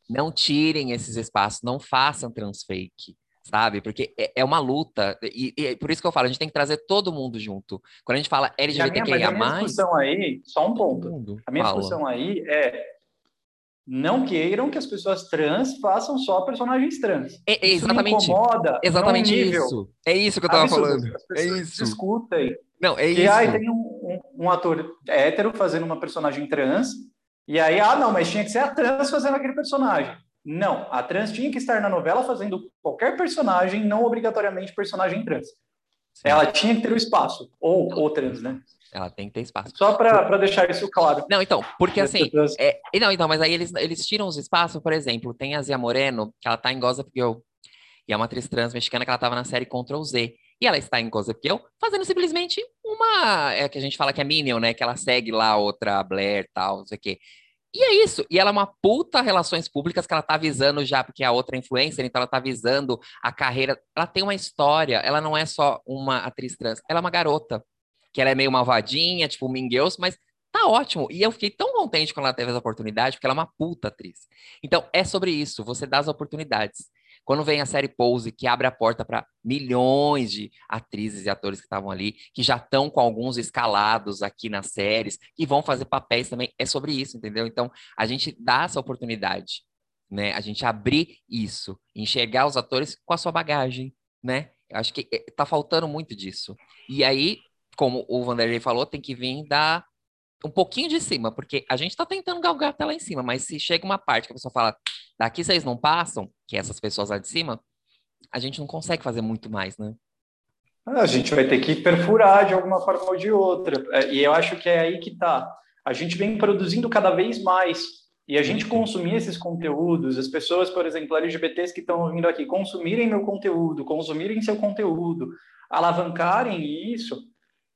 Não tirem esses espaços, não façam transfake, sabe? Porque é, é uma luta, e, e, é por isso que eu falo, a gente tem que trazer todo mundo junto. Quando a gente fala LGBTQIA+... A minha, a minha
discussão aí, só um ponto, a minha fala. discussão aí é não queiram que as pessoas trans façam só personagens trans.
É, é exatamente.
Isso incomoda.
Exatamente isso. É isso que eu tava falando. é isso.
Discutem.
Não, é
isso.
E
aí tem um, um, um, ator hétero fazendo uma personagem trans, e aí, ah, não, mas tinha que ser a trans fazendo aquele personagem. Não, a trans tinha que estar na novela fazendo qualquer personagem, não obrigatoriamente personagem trans. Ela tinha que ter o espaço, ou, ou trans, né?
Ela tem que ter espaço.
Só para deixar isso claro.
Não, então, porque assim. É, não, então, mas aí eles, eles tiram os espaços, por exemplo, tem a Zia Moreno, que ela tá em Gossip Girl. E é uma atriz trans mexicana que ela tava na série Ctrl Z. E ela está em Gossip Girl fazendo simplesmente uma. É que a gente fala que é Minion, né? Que ela segue lá outra Blair tal, não sei o quê. E é isso. E ela é uma puta relações públicas que ela tá visando já, porque é a outra influencer, então ela tá visando a carreira. Ela tem uma história, ela não é só uma atriz trans, ela é uma garota que ela é meio malvadinha, tipo Girls, mas tá ótimo. E eu fiquei tão contente quando ela teve essa oportunidade, porque ela é uma puta atriz. Então, é sobre isso, você dá as oportunidades. Quando vem a série Pose, que abre a porta para milhões de atrizes e atores que estavam ali, que já estão com alguns escalados aqui nas séries, que vão fazer papéis também, é sobre isso, entendeu? Então, a gente dá essa oportunidade, né? A gente abrir isso, enxergar os atores com a sua bagagem, né? Acho que eh, tá faltando muito disso. E aí, como o Vanderlei falou, tem que vir da um pouquinho de cima, porque a gente está tentando galgar até lá em cima, mas se chega uma parte que a pessoa fala, daqui vocês não passam, que é essas pessoas lá de cima, a gente não consegue fazer muito mais, né?
Ah, a gente vai ter que perfurar de alguma forma ou de outra. É, e eu acho que é aí que está. A gente vem produzindo cada vez mais. E a gente consumir esses conteúdos, as pessoas, por exemplo, LGBTs que estão vindo aqui, consumirem meu conteúdo, consumirem seu conteúdo, alavancarem isso,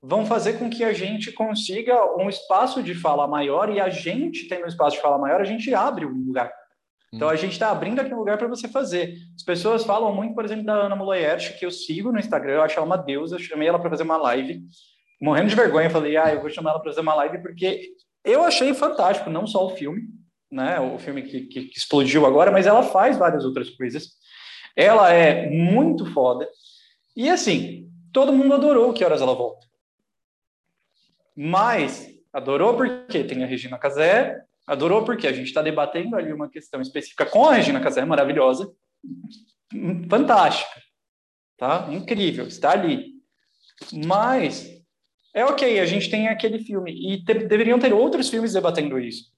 vão fazer com que a gente consiga um espaço de fala maior e a gente tendo um espaço de fala maior, a gente abre um lugar. Então a gente está abrindo aqui um lugar para você fazer. As pessoas falam muito, por exemplo, da Ana Muloyert, que eu sigo no Instagram, eu acho ela uma deusa, eu chamei ela para fazer uma live, morrendo de vergonha, falei, ah, eu vou chamar ela para fazer uma live porque eu achei fantástico, não só o filme, né, o filme que, que, que explodiu agora, mas ela faz várias outras coisas. Ela é muito foda. E assim, todo mundo adorou que horas ela volta. Mas adorou porque tem a Regina Casé, adorou porque a gente está debatendo ali uma questão específica com a Regina Casé, maravilhosa, fantástica, tá? Incrível, está ali. Mas é ok, a gente tem aquele filme e te, deveriam ter outros filmes debatendo isso.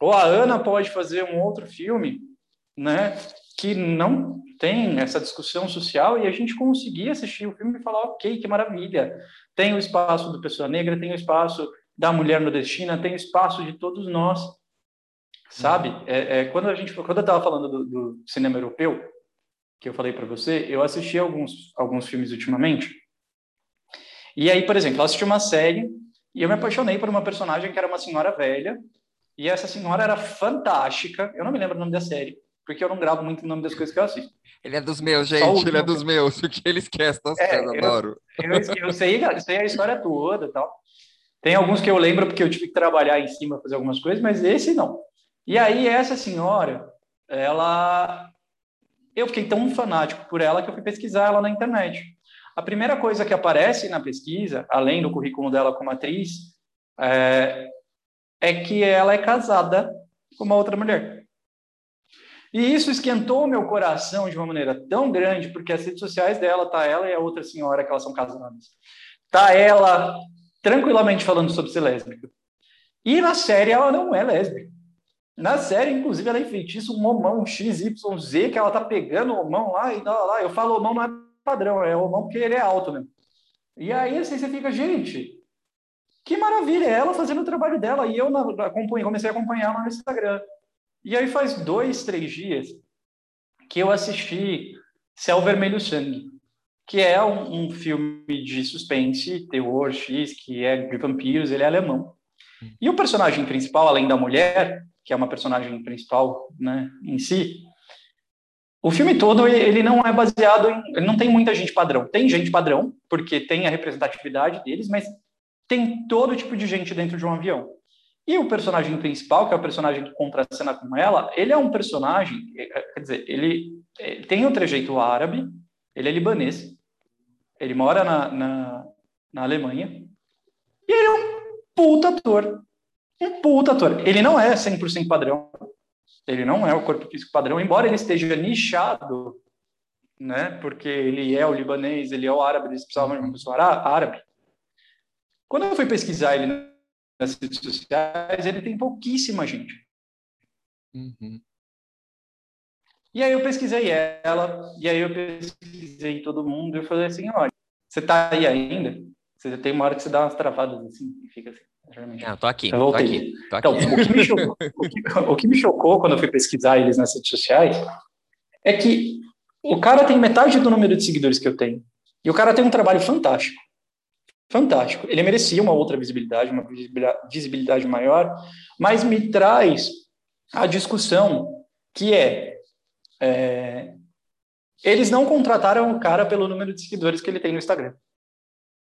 Ou a Ana pode fazer um outro filme, né, que não tem essa discussão social e a gente conseguir assistir o filme e falar, ok, que maravilha. Tem o espaço do pessoa negra, tem o espaço da mulher nordestina, tem o espaço de todos nós, sabe? É, é quando a gente, quando eu estava falando do, do, cinema europeu, que eu falei para você, eu assisti alguns alguns filmes ultimamente. E aí, por exemplo, eu assisti uma série e eu me apaixonei por uma personagem que era uma senhora velha e essa senhora era fantástica. Eu não me lembro o nome da série, porque eu não gravo muito o nome das coisas que eu assisto.
Ele é dos meus, gente, ele é dos meus, porque ele esquece das é, coisas, adoro.
Eu, eu, eu, sei, eu sei a história toda e tal. Tem alguns que eu lembro porque eu tive que trabalhar em cima, fazer algumas coisas, mas esse não. E aí, essa senhora, ela. Eu fiquei tão fanático por ela que eu fui pesquisar ela na internet. A primeira coisa que aparece na pesquisa, além do currículo dela como atriz, é, é que ela é casada com uma outra mulher. E isso esquentou meu coração de uma maneira tão grande, porque as redes sociais dela tá ela e a outra senhora que elas são casadas. Tá ela tranquilamente falando sobre ser lésbica. E na série ela não é lésbica. Na série, inclusive, ela enfeitiça um homão XYZ que ela tá pegando o homão lá e lá, lá. Eu falo homão não é padrão, é homão porque ele é alto mesmo. E aí assim, você fica, gente, que maravilha, é ela fazendo o trabalho dela. E eu comecei a acompanhar ela no Instagram. E aí faz dois, três dias que eu assisti Céu Vermelho Sangue, que é um, um, filme de suspense, terror X, que é de vampiros, ele é alemão. E o personagem principal, além da mulher, que é uma personagem principal né, em si, o filme todo ele não é baseado em, não tem muita gente padrão. Tem gente padrão porque tem a representatividade deles, mas tem todo tipo de gente dentro de um avião. E o personagem principal, que é o personagem que contracena com ela, ele é um personagem, é, quer dizer, ele, ele tem um trejeito árabe, ele é libanês, ele mora na, na, na Alemanha, e ele é um puta ator. Um puta ator. Ele não é 100% padrão, ele não é o corpo físico padrão, embora ele esteja nichado, né, porque ele é o libanês, ele é o árabe, eles precisavam de uma pessoa árabe. Quando eu fui pesquisar ele nas redes sociais, ele tem pouquíssima gente. Uhum. E aí eu pesquisei ela, e aí eu pesquisei todo mundo, e eu falei assim, olha, Você tá aí ainda? Você tem uma hora que você dá umas travadas assim e fica assim. Geralmente.
Não, tô aqui.
Eu voltei.
Tô aqui, tô
Então,
aqui.
o que, me chocou, o, que, o que me chocou quando eu fui pesquisar eles nas redes sociais é que o cara tem metade do número de seguidores que eu tenho. E o cara tem um trabalho fantástico. Fantástico. Ele merecia uma outra visibilidade, uma visibilidade, maior, mas me traz a discussão que é, é, eles não contrataram o cara pelo número de seguidores que ele tem no Instagram.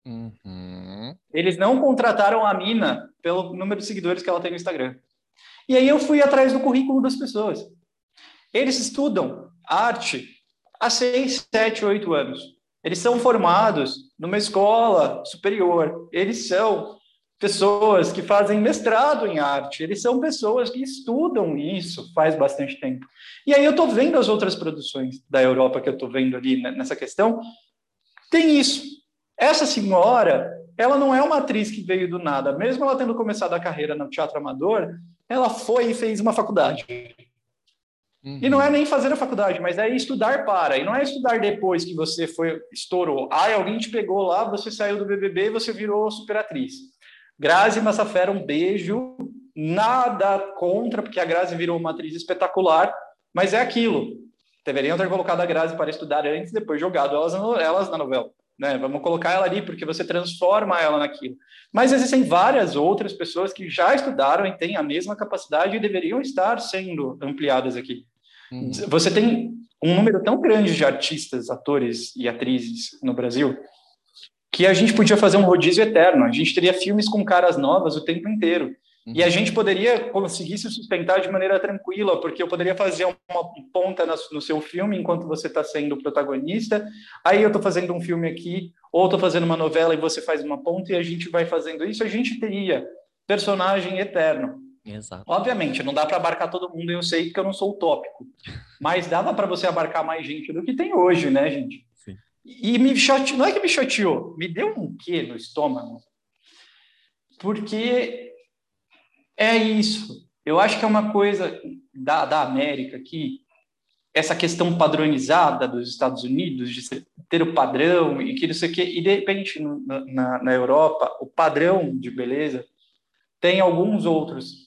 Uhum.
Eles não contrataram a mina pelo número de seguidores que ela tem no Instagram. E aí eu fui atrás do currículo das pessoas. Eles estudam arte há 6, 7, 8 anos. Eles são formados numa escola superior. Eles são pessoas que fazem mestrado em arte. Eles são pessoas que estudam isso faz bastante tempo. E aí eu estou vendo as outras produções da Europa que eu estou vendo ali nessa questão. Tem isso. Essa senhora, ela não é uma atriz que veio do nada. Mesmo ela tendo começado a carreira no teatro amador, ela foi e fez uma faculdade.
Uhum.
E não é nem fazer a faculdade, mas é estudar para. E não é estudar depois que você foi estourou. Ah, alguém te pegou lá, você saiu do BBB e você virou superatriz. Grazi Massafera, um beijo. Nada contra, porque a Grazi virou uma atriz espetacular, mas é aquilo. Deveriam ter colocado a Grazi para estudar antes, depois jogado elas, elas na novela. Né? Vamos colocar ela ali, porque você transforma ela naquilo. Mas existem várias outras pessoas que já estudaram e têm a mesma capacidade e deveriam estar sendo ampliadas aqui.
Uhum.
Você tem um número tão grande de artistas, atores e atrizes no Brasil que a gente podia fazer um rodízio eterno. A gente teria filmes com caras novas o tempo inteiro.
Uhum.
E a gente poderia conseguir se sustentar de maneira tranquila, porque eu poderia fazer uma ponta no seu filme enquanto você está sendo o protagonista. Aí eu estou fazendo um filme aqui, ou estou fazendo uma novela e você faz uma ponta, e a gente vai fazendo isso. A gente teria personagem eterno.
Exato.
Obviamente, não dá para abarcar todo mundo, eu sei que eu não sou utópico, mas dava para você abarcar mais gente do que tem hoje, né, gente?
Sim.
E me chateou, não é que me chateou, me deu um quê no estômago, porque é isso. Eu acho que é uma coisa da, da América aqui, essa questão padronizada dos Estados Unidos, de ter o padrão e que não sei o quê, e de repente na, na Europa, o padrão de beleza tem alguns outros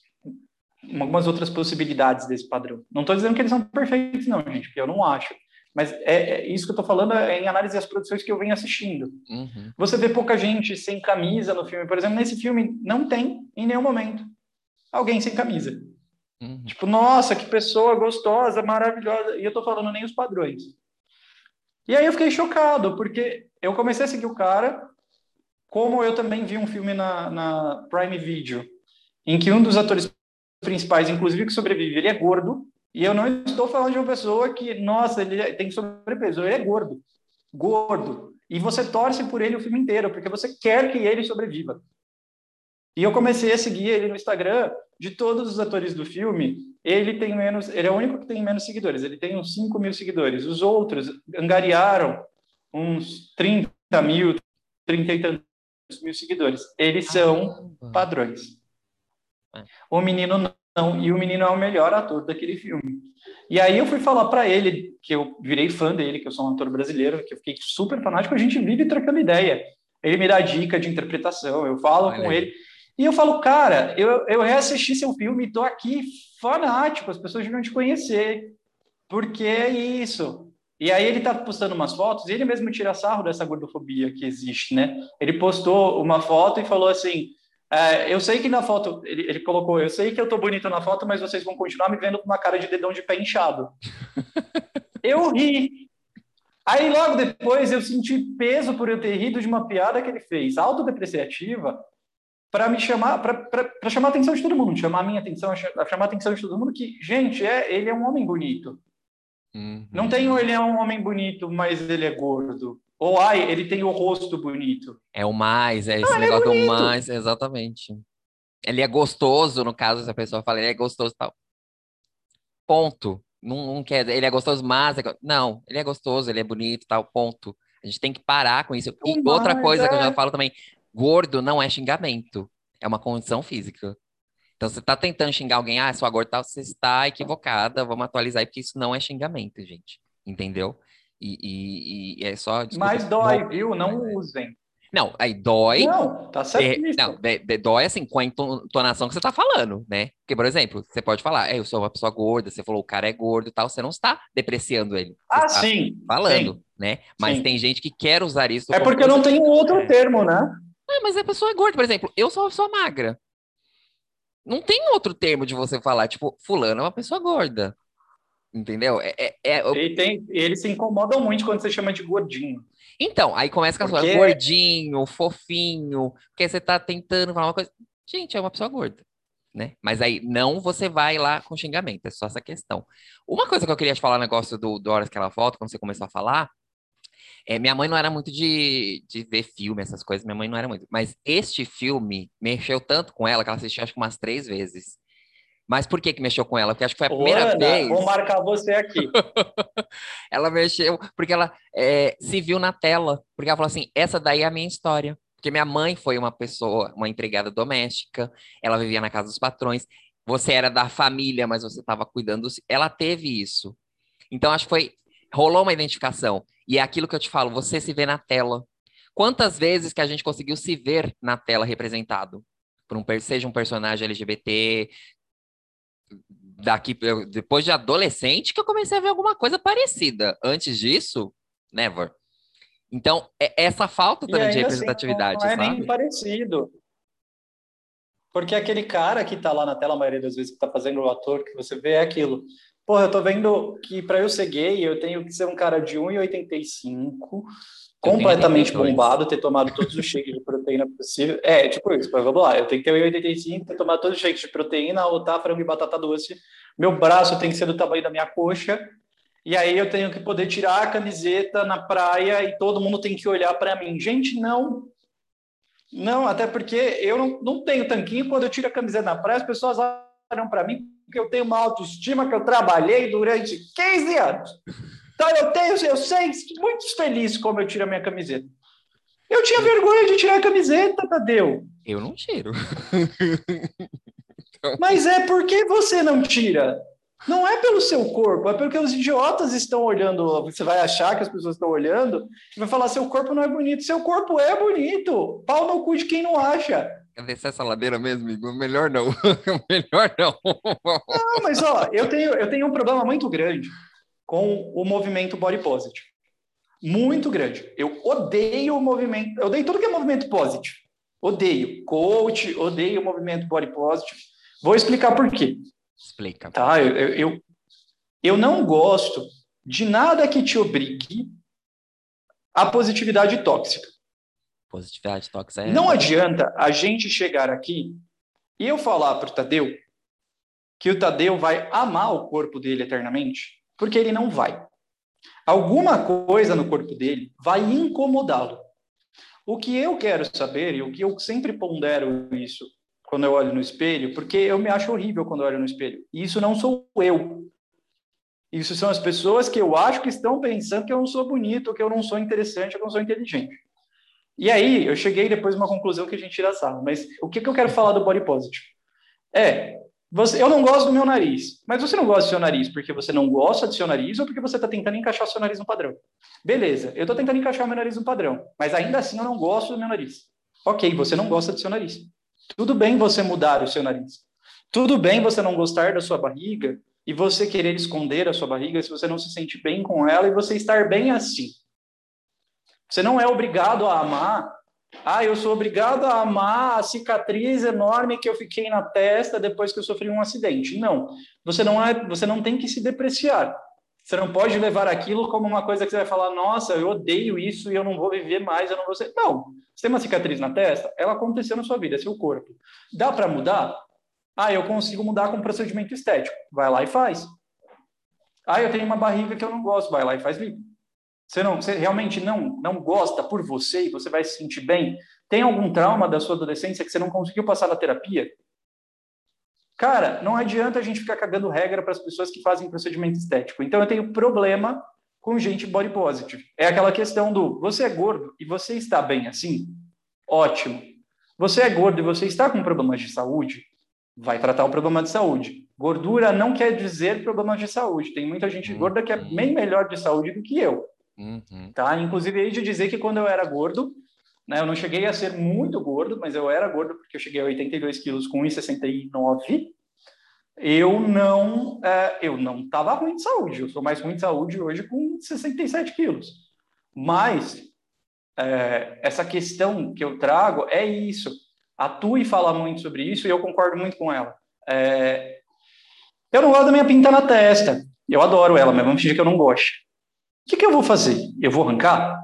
algumas outras possibilidades desse padrão. Não estou dizendo que eles são perfeitos, não, gente, porque eu não acho. Mas é, é isso que eu estou falando é em análise das produções que eu venho assistindo.
Uhum.
Você vê pouca gente sem camisa no filme. Por exemplo, nesse filme não tem em nenhum momento alguém sem camisa.
Uhum.
Tipo, nossa, que pessoa gostosa, maravilhosa. E eu estou falando nem os padrões. E aí eu fiquei chocado, porque eu comecei a seguir o cara, como eu também vi um filme na, na Prime Video, em que um dos atores principais, inclusive que sobrevive, ele é gordo, e eu não estou falando de uma pessoa que, nossa, ele tem sobrepeso, ele é gordo, gordo, e você torce por ele o filme inteiro, porque você quer que ele sobreviva. E eu comecei a seguir ele no Instagram, de todos os atores do filme, ele tem menos, ele é o único que tem menos seguidores, ele tem uns 5 mil seguidores, os outros angariaram uns 30 mil, 30 e tantos mil seguidores. Eles são padrões. O menino não, e o menino é o melhor ator daquele filme. E aí eu fui falar para ele, que eu virei fã dele, que eu sou um ator brasileiro, que eu fiquei super fanático, a gente vive trocando ideia. Ele me dá dica de interpretação, eu falo
Olha
com
aí.
ele. E eu falo, cara, eu, eu reassisti seu filme e tô aqui fanático, as pessoas deviam te conhecer, porque é isso. E aí ele tá postando umas fotos, e ele mesmo tira sarro dessa gordofobia que existe, né? Ele postou uma foto e falou assim, é, eu sei que na foto, ele, ele, colocou, eu sei que eu tô bonito na foto, mas vocês vão continuar me vendo com uma cara de dedão de pé inchado. eu ri. Aí logo depois eu senti peso por eu ter rido de uma piada que ele fez, autodepreciativa, para me chamar, para chamar a atenção de todo mundo, chamar a minha atenção, chamar a atenção de todo mundo que, gente, é, ele é um homem bonito.
Uhum.
Não tem ele é um homem bonito, mas ele é gordo. Ou, ai, ele tem o rosto bonito.
É o mais, é esse
Não, ele é
negócio do mais, exatamente. Ele é gostoso, no caso, se a pessoa fala, ele é gostoso e tal. Ponto. Não, não quer, ele é gostoso, mas. é Não, ele é gostoso, ele é bonito e tal, ponto. A gente tem que parar com isso. E outra coisa que eu
é.
já falo também: gordo não é xingamento, é uma condição física. Então, você tá tentando xingar alguém, ah, sua gorda, tal, você está equivocada, vamos atualizar aí, porque isso não é xingamento, gente. Entendeu? E, e, e é só.
Mas dói, viu? Não usem.
Não, aí dói.
Não, tá certo.
É, não, de, de, dói assim com a entonação que você tá falando, né? Porque, por exemplo, você pode falar, é, eu sou uma pessoa gorda, você falou o cara é gordo e tal, você não está depreciando ele.
Ah, sim.
Falando,
sim,
né? Mas
sim.
tem gente que quer usar isso.
É porque eu não tenho outro é. termo, né?
É, mas a pessoa é gorda, por exemplo, eu sou uma pessoa magra. Não tem outro termo de você falar, tipo, fulano é uma pessoa gorda. Entendeu? É, é, é eu...
e tem, eles se incomodam muito quando você chama de gordinho.
Então, aí começa com a porque... gordinho, fofinho, porque você tá tentando falar uma coisa. Gente, é uma pessoa gorda, né? Mas aí não você vai lá com xingamento, é só essa questão. Uma coisa que eu queria te falar, negócio do, do Horas que ela volta, quando você começou a falar, é, minha mãe não era muito de, de ver filme, essas coisas, minha mãe não era muito. Mas este filme mexeu tanto com ela que ela assistiu acho que umas três vezes. Mas por que que mexeu com ela? Porque acho que foi a primeira
Ana,
vez.
Vou marcar você aqui.
ela mexeu porque ela é, se viu na tela. Porque ela falou assim: essa daí é a minha história. Porque minha mãe foi uma pessoa, uma empregada doméstica, ela vivia na casa dos patrões. Você era da família, mas você estava cuidando. Ela teve isso. Então acho que foi. Rolou uma identificação. E é aquilo que eu te falo: você se vê na tela. Quantas vezes que a gente conseguiu se ver na tela representado? Por um, seja um personagem LGBT, daqui depois de adolescente que eu comecei a ver alguma coisa parecida. Antes disso, never. Então, é essa falta também de representatividade,
assim, não,
não
é nem parecido. Porque aquele cara que tá lá na tela, a maioria das vezes que tá fazendo o ator, que você vê é aquilo. Porra, eu tô vendo que para eu ser gay, eu tenho que ser um cara de 1,85, completamente bombado, ter tomado todos os shakes de proteína possível. É, tipo isso, mas vamos lá. Eu tenho que ter 1,85, ter tomado todos os shakes de proteína, rotar frango e batata doce. Meu braço tem que ser do tamanho da minha coxa. E aí eu tenho que poder tirar a camiseta na praia e todo mundo tem que olhar para mim. Gente, não. Não, até porque eu não, não tenho tanquinho. Quando eu tiro a camiseta na praia, as pessoas olham para mim porque eu tenho uma autoestima que eu trabalhei durante 15 anos. Então eu tenho, eu sei, muito feliz como eu tiro a minha camiseta. Eu tinha vergonha de tirar a camiseta, Tadeu.
Eu não tiro.
Mas é porque você não tira. Não é pelo seu corpo, é porque os idiotas estão olhando. Você vai achar que as pessoas estão olhando e vai falar: seu corpo não é bonito. Seu corpo é bonito. Pau no cu de quem não acha.
Quer descer essa ladeira mesmo, amigo? Melhor não. Melhor não.
não, mas ó, eu tenho, eu tenho um problema muito grande com o movimento body positive. Muito grande. Eu odeio o movimento, eu odeio tudo que é movimento positive. Odeio coach, odeio o movimento body positive. Vou explicar por quê.
Explica.
Tá, eu, eu, eu não gosto de nada que te obrigue à positividade tóxica.
Positividade tóxica é...
Não adianta a gente chegar aqui e eu falar para o Tadeu que o Tadeu vai amar o corpo dele eternamente porque ele não vai. Alguma coisa no corpo dele vai incomodá-lo. O que eu quero saber, e o que eu sempre pondero isso quando eu olho no espelho, porque eu me acho horrível quando eu olho no espelho. E isso não sou eu. Isso são as pessoas que eu acho que estão pensando que eu não sou bonito, que eu não sou interessante, que eu não sou inteligente. E aí, eu cheguei depois a uma conclusão que a gente tira sala. Mas o que, que eu quero falar do body positive? É, você, eu não gosto do meu nariz, mas você não gosta do seu nariz porque você não gosta do seu nariz ou porque você está tentando encaixar o seu nariz no padrão? Beleza, eu estou tentando encaixar meu nariz no padrão, mas ainda assim eu não gosto do meu nariz. Ok, você não gosta do seu nariz. Tudo bem você mudar o seu nariz. Tudo bem você não gostar da sua barriga e você querer esconder a sua barriga se você não se sente bem com ela e você estar bem assim. Você não é obrigado a amar ah, eu sou obrigado a amar a cicatriz enorme que eu fiquei na testa depois que eu sofri um acidente. Não, você não é, você não tem que se depreciar. Você não pode levar aquilo como uma coisa que você vai falar, nossa, eu odeio isso e eu não vou viver mais, eu não vou ser. Não, você tem uma cicatriz na testa, ela aconteceu na sua vida, é seu corpo. Dá para mudar? Ah, eu consigo mudar com um procedimento estético. Vai lá e faz. Ah, eu tenho uma barriga que eu não gosto, vai lá e faz lipo. Você, não, você realmente não, não gosta por você e você vai se sentir bem? Tem algum trauma da sua adolescência que você não conseguiu passar na terapia? Cara, não adianta a gente ficar cagando regra para as pessoas que fazem procedimento estético. Então, eu tenho problema com gente body positive. É aquela questão do você é gordo e você está bem assim? Ótimo. Você é gordo e você está com problemas de saúde? Vai tratar o problema de saúde. Gordura não quer dizer problemas de saúde. Tem muita gente gorda que é bem melhor de saúde do que eu.
Uhum.
Tá? Inclusive, hei de dizer que quando eu era gordo, né, eu não cheguei a ser muito gordo, mas eu era gordo porque eu cheguei a 82 quilos com 1,69. Eu não, é, eu não estava ruim de saúde. Eu sou mais ruim de saúde hoje com 67 quilos. Mas é, essa questão que eu trago é isso. A Tui fala muito sobre isso e eu concordo muito com ela. É, eu não gosto da minha pinta na testa. Eu adoro ela, mas vamos fingir que eu não gosto. Que, que eu vou fazer? Eu vou arrancar?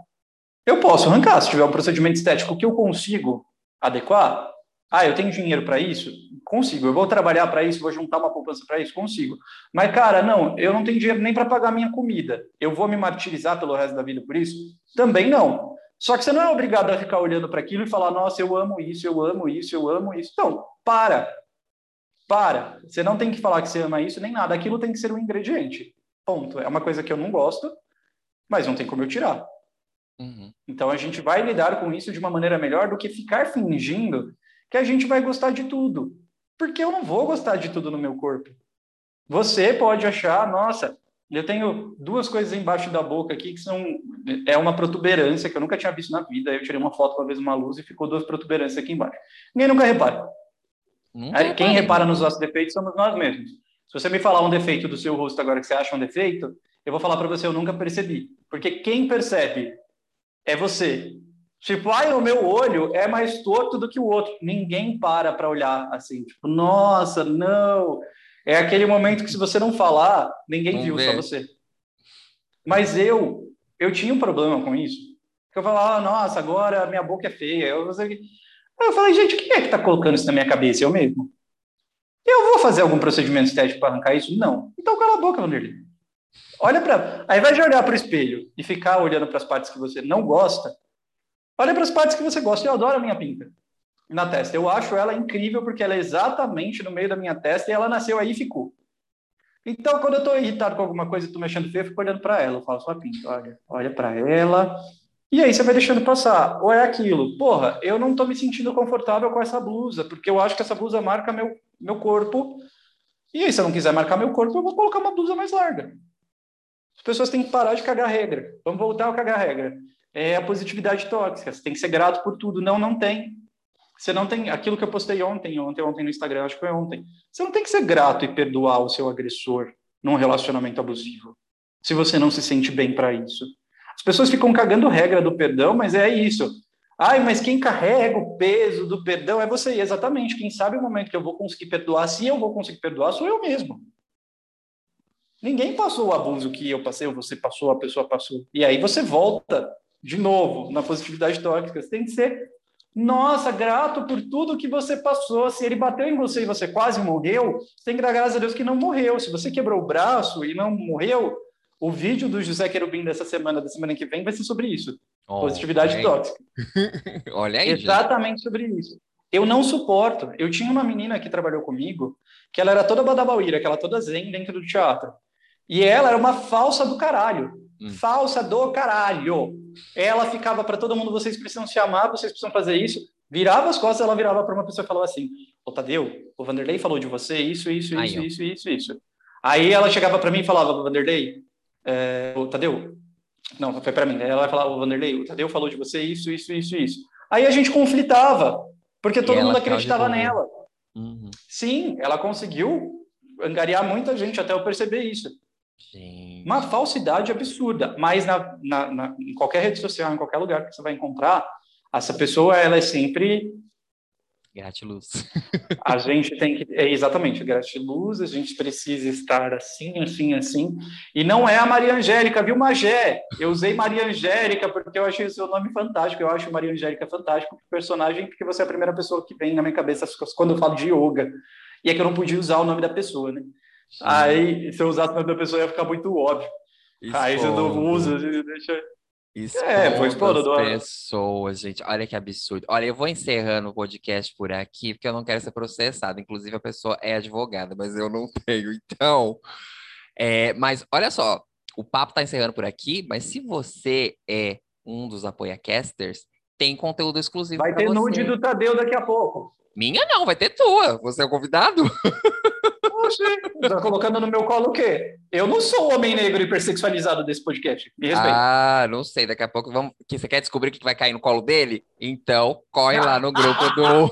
Eu posso arrancar, se tiver um procedimento estético que eu consigo adequar. Ah, eu tenho dinheiro para isso? Consigo. Eu vou trabalhar para isso, vou juntar uma poupança para isso? Consigo. Mas, cara, não, eu não tenho dinheiro nem para pagar minha comida. Eu vou me martirizar pelo resto da vida por isso? Também não. Só que você não é obrigado a ficar olhando para aquilo e falar, nossa, eu amo isso, eu amo isso, eu amo isso. Não, para. Para. Você não tem que falar que você ama isso nem nada. Aquilo tem que ser um ingrediente. Ponto. É uma coisa que eu não gosto, mas não tem como eu tirar.
Uhum.
Então a gente vai lidar com isso de uma maneira melhor do que ficar fingindo que a gente vai gostar de tudo. Porque eu não vou gostar de tudo no meu corpo. Você pode achar, nossa, eu tenho duas coisas embaixo da boca aqui que são é uma protuberância que eu nunca tinha visto na vida. Eu tirei uma foto uma vez uma luz e ficou duas protuberâncias aqui embaixo. Ninguém nunca repara.
Nunca
quem
reparei.
repara nos nossos defeitos somos nós mesmos. Se você me falar um defeito do seu rosto agora que você acha um defeito, eu vou falar para você, eu nunca percebi. Porque quem percebe é você. Tipo, ai, o meu olho é mais torto do que o outro. Ninguém para para olhar assim, tipo, nossa, não. É aquele momento que se você não falar, ninguém viu, só você. Mas eu, eu tinha um problema com isso. Eu falava, nossa, agora minha boca é feia. Eu, eu falei, gente, quem é que tá colocando isso na minha cabeça? Eu mesmo. Eu vou fazer algum procedimento estético para arrancar isso? Não. Então cala a boca, Vanderlei. Olha para. Invés de olhar para o espelho e ficar olhando para as partes que você não gosta, olha para as partes que você gosta. Eu adoro a minha pinta na testa. Eu acho ela incrível porque ela é exatamente no meio da minha testa e ela nasceu aí e ficou. Então, quando eu estou irritado com alguma coisa e estou mexendo feio, eu fico olhando para ela. Eu falo, sua pinta, olha, olha para ela. E aí você vai deixando passar. Ou é aquilo, porra, eu não estou me sentindo confortável com essa blusa, porque eu acho que essa blusa marca meu, meu corpo. E aí, se eu não quiser marcar meu corpo, eu vou colocar uma blusa mais larga. As pessoas têm que parar de cagar regra. Vamos voltar a cagar regra. É a positividade tóxica. Você tem que ser grato por tudo. Não, não tem. Você não tem aquilo que eu postei ontem, ontem, ontem no Instagram, acho que foi ontem. Você não tem que ser grato e perdoar o seu agressor num relacionamento abusivo, se você não se sente bem para isso. As pessoas ficam cagando regra do perdão, mas é isso. Ai, mas quem carrega o peso do perdão é você. Exatamente. Quem sabe o momento que eu vou conseguir perdoar, se eu vou conseguir perdoar, sou eu mesmo. Ninguém passou o abuso que eu passei, ou você passou, a pessoa passou. E aí você volta de novo na positividade tóxica. Você tem que ser, nossa, grato por tudo que você passou. Se ele bateu em você e você quase morreu, você tem que dar graças a Deus que não morreu. Se você quebrou o braço e não morreu, o vídeo do José Querubim dessa semana, da semana que vem, vai ser sobre isso.
Oh,
positividade tóxica.
Olha aí, gente.
Exatamente sobre isso. Eu não suporto. Eu tinha uma menina que trabalhou comigo, que ela era toda badabauíra, que ela toda zen dentro do teatro. E ela era uma falsa do caralho.
Hum.
Falsa do caralho. Ela ficava para todo mundo, vocês precisam se amar, vocês precisam fazer isso. Virava as costas, ela virava para uma pessoa e falava assim: Ô Tadeu, o Vanderlei falou de você isso, isso,
Aí,
isso,
ó.
isso, isso, isso. Aí ela chegava para mim e falava: Vanderlei, é, ô Tadeu, não, foi para mim. Aí ela falava: Ô Vanderlei, o Tadeu falou de você isso, isso, isso, isso. Aí a gente conflitava, porque todo mundo acreditava nela.
Uhum.
Sim, ela conseguiu angariar muita gente até eu perceber isso.
Gente.
Uma falsidade absurda, mas na, na, na- em qualquer rede social, em qualquer lugar que você vai encontrar, essa pessoa, ela é sempre.
Gratiluz.
A gente tem que. É, exatamente, gratiluz, a gente precisa estar assim, assim, assim. E não é a Maria Angélica, viu, Magé? Eu usei Maria Angélica porque eu achei o seu nome fantástico. Eu acho Maria Angélica fantástico, personagem, porque você é a primeira pessoa que vem na minha cabeça quando eu falo de yoga. E é que eu não podia usar o nome da pessoa, né? Aí, se eu usasse o nome da pessoa, ia ficar muito óbvio. Aí você não
Expondo.
usa, deixa.
Expondo
É, foi expondo, Dora.
pessoas, gente. Olha que absurdo. Olha, eu vou encerrando o podcast por aqui, porque eu não quero ser processado. Inclusive, a pessoa é advogada, mas eu não tenho. Então, é, mas olha só, o papo tá encerrando por aqui, mas se você é um dos apoiacasters, tem conteúdo exclusivo
Vai ter
você.
nude do Tadeu daqui a pouco.
Minha não, vai ter tua. Você é o convidado?
Tá colocando no meu colo o quê? Eu não sou o homem negro hipersexualizado desse podcast. Me respeita.
Ah, não sei. Daqui a pouco vamos. Que você quer descobrir o que vai cair no colo dele? Então, corre lá no grupo do,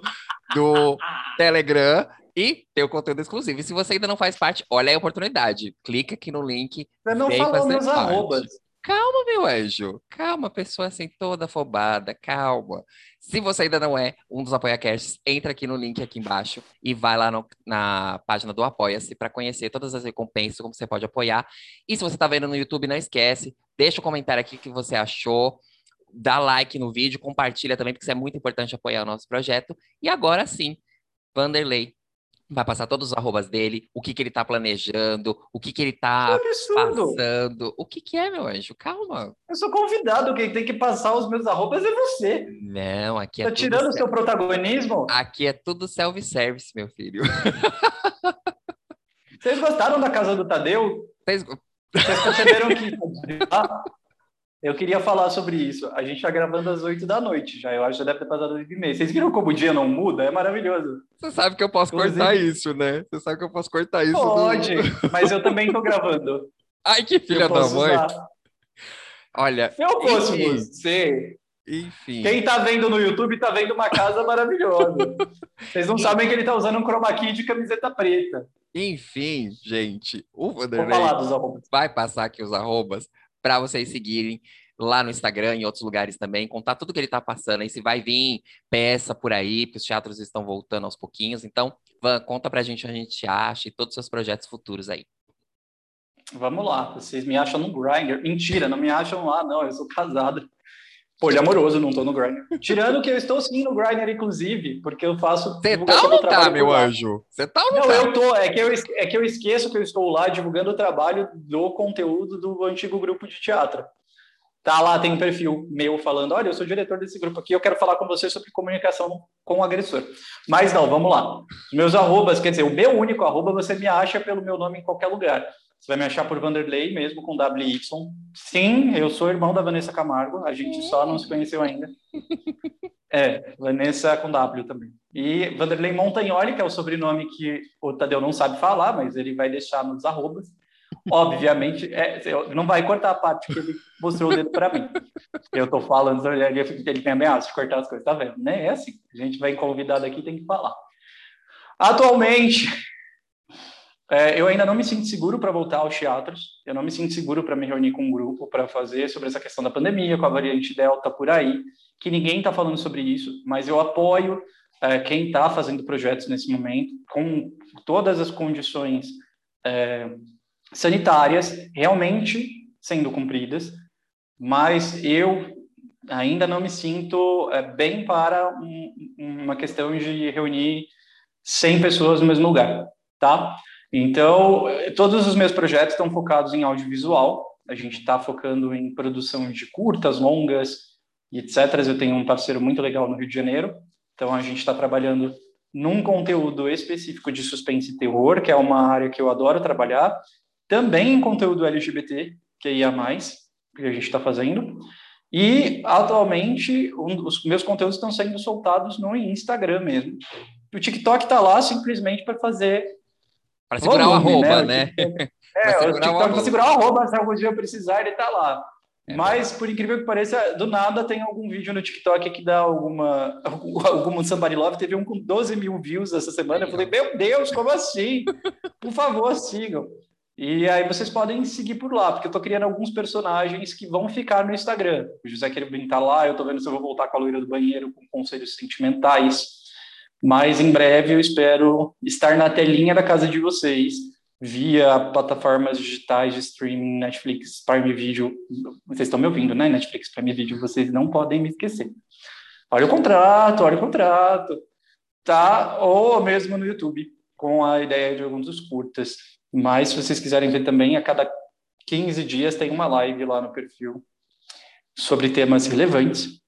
do Telegram e tem o conteúdo exclusivo. E se você ainda não faz parte, olha aí a oportunidade. Clica aqui no link.
Você não falou meus
parte.
arrobas.
Calma, meu anjo. Calma, pessoa assim toda afobada. Calma. Se você ainda não é um dos apoiacasts, entra aqui no link aqui embaixo e vai lá no- na página do Apoia-se para conhecer todas as recompensas, como você pode apoiar. E se você está vendo no YouTube, não esquece, deixa um comentário aqui o que você achou, dá like no vídeo, compartilha também, porque isso é muito importante apoiar o nosso projeto. E agora sim, Vanderlei vai passar todos os arrobas dele, o que, que ele está planejando, o que, que ele está
Que absurdo.
passando. O que, que é, meu anjo? Calma.
Eu sou convidado. Quem tem que passar os meus arrobas é você.
Não, aqui é
Tá tirando o
se-
seu protagonismo?
Aqui é tudo self-service, meu filho.
Vocês gostaram da casa do Tadeu?
Vocês-
Vocês perceberam que. Eu queria falar sobre isso. A gente tá gravando às 8 da noite já. Eu acho que já deve ter passado 8 e meia. Vocês viram como o dia não muda? É maravilhoso.
Você sabe que eu posso
Inclusive-
cortar isso, né? Você sabe que eu posso cortar isso. do-
Pode, mas eu também tô gravando.
Ai, que filha da mãe.
usar.
Olha,
Se eu fosse
Enfim.
você,
enfim.
quem tá vendo no YouTube tá vendo uma casa maravilhosa. Vocês não sabem que ele tá usando um chroma key de camiseta preta.
Enfim, gente, o Vanderlei vai passar aqui os arrobas para vocês seguirem lá no Instagram, em outros lugares também, contar tudo que ele tá passando aí, se vai vir peça por aí, porque os teatros estão voltando aos pouquinhos. Então, Van, conta pra gente onde a gente acha e todos os seus projetos futuros aí.
Vamos lá, vocês me acham no Grindr. Mentira, não me acham lá, não. Eu sou casado. Poliamoroso, não tô no Grindr. Tirando que eu estou sim no Grindr, inclusive, porque eu faço.
Você tá ou não
do
tá, meu anjo? Você tá ou não,
Não,
tá?
eu tô. É que eu, é que eu esqueço que eu estou lá divulgando o trabalho do conteúdo do antigo grupo de teatro. Tá lá, tem um perfil meu falando: olha, eu sou diretor desse grupo aqui, eu quero falar com você sobre comunicação com o agressor. Mas não, vamos lá. Meus arrobas, quer dizer, o meu único arroba você me acha pelo meu nome em qualquer lugar. Você vai me achar por Vanderlei mesmo, com WY. Sim, eu sou irmão da Vanessa Camargo, a gente só não se conheceu ainda. É, Vanessa com W também. E Vanderlei Montagnoli, que é o sobrenome que o Tadeu não sabe falar, mas ele vai deixar nos arrobas. Obviamente, é, não vai cortar a parte que ele mostrou o dedo para mim. Eu tô falando, ele, ele tem ameaça de cortar as coisas, tá vendo? Né? É assim, a gente vai convidado aqui, tem que falar. Atualmente, é, eu ainda não me sinto seguro para voltar aos teatros, eu não me sinto seguro para me reunir com um grupo para fazer sobre essa questão da pandemia, com a variante Delta por aí, que ninguém está falando sobre isso, mas eu apoio é, quem está fazendo projetos nesse momento, com todas as condições é, sanitárias realmente sendo cumpridas, mas eu ainda não me sinto é, bem para um- uma questão de reunir 100 pessoas no mesmo lugar, tá? Então, eh, todos os meus projetos estão focados em audiovisual, a gente está focando em produção de curtas, longas e etc. Eu tenho um parceiro muito legal no Rio de Janeiro, então a gente está trabalhando num conteúdo específico de suspense e terror, que é uma área que eu adoro trabalhar, também em conteúdo LGBT, que ia mais, que a gente está fazendo. E atualmente um- os meus conteúdos estão sendo soltados no Instagram mesmo. O TikTok está lá simplesmente para fazer
Para segurar o arroba, né?
TikTok-
Pra
É, o
segurar o
TikTok para segurar o arroba, se algum dia eu precisar, ele está lá.
É
Mas, por incrível que pareça, do nada tem algum vídeo no TikTok que dá alguma. Algum Somebody Love. Teve um com 12 mil views essa semana. Eu falei, meu Deus, como assim? Por favor, sigam. E aí vocês podem seguir por lá, porque eu tô criando alguns personagens que vão ficar no Instagram. O José Querubim tá lá, eu tô vendo se eu vou voltar com a loira do banheiro com conselhos sentimentais. Mas em breve eu espero estar na telinha da casa de vocês, via plataformas digitais de streaming, Netflix, Prime Video. Vocês estão me ouvindo, né? Netflix, Prime Video, vocês não podem me esquecer. Olha o contrato, olha o contrato. Tá? Ou mesmo no YouTube, com a ideia de alguns dos curtas. Mas se vocês quiserem ver também, a cada 15 dias tem uma live lá no perfil sobre temas relevantes.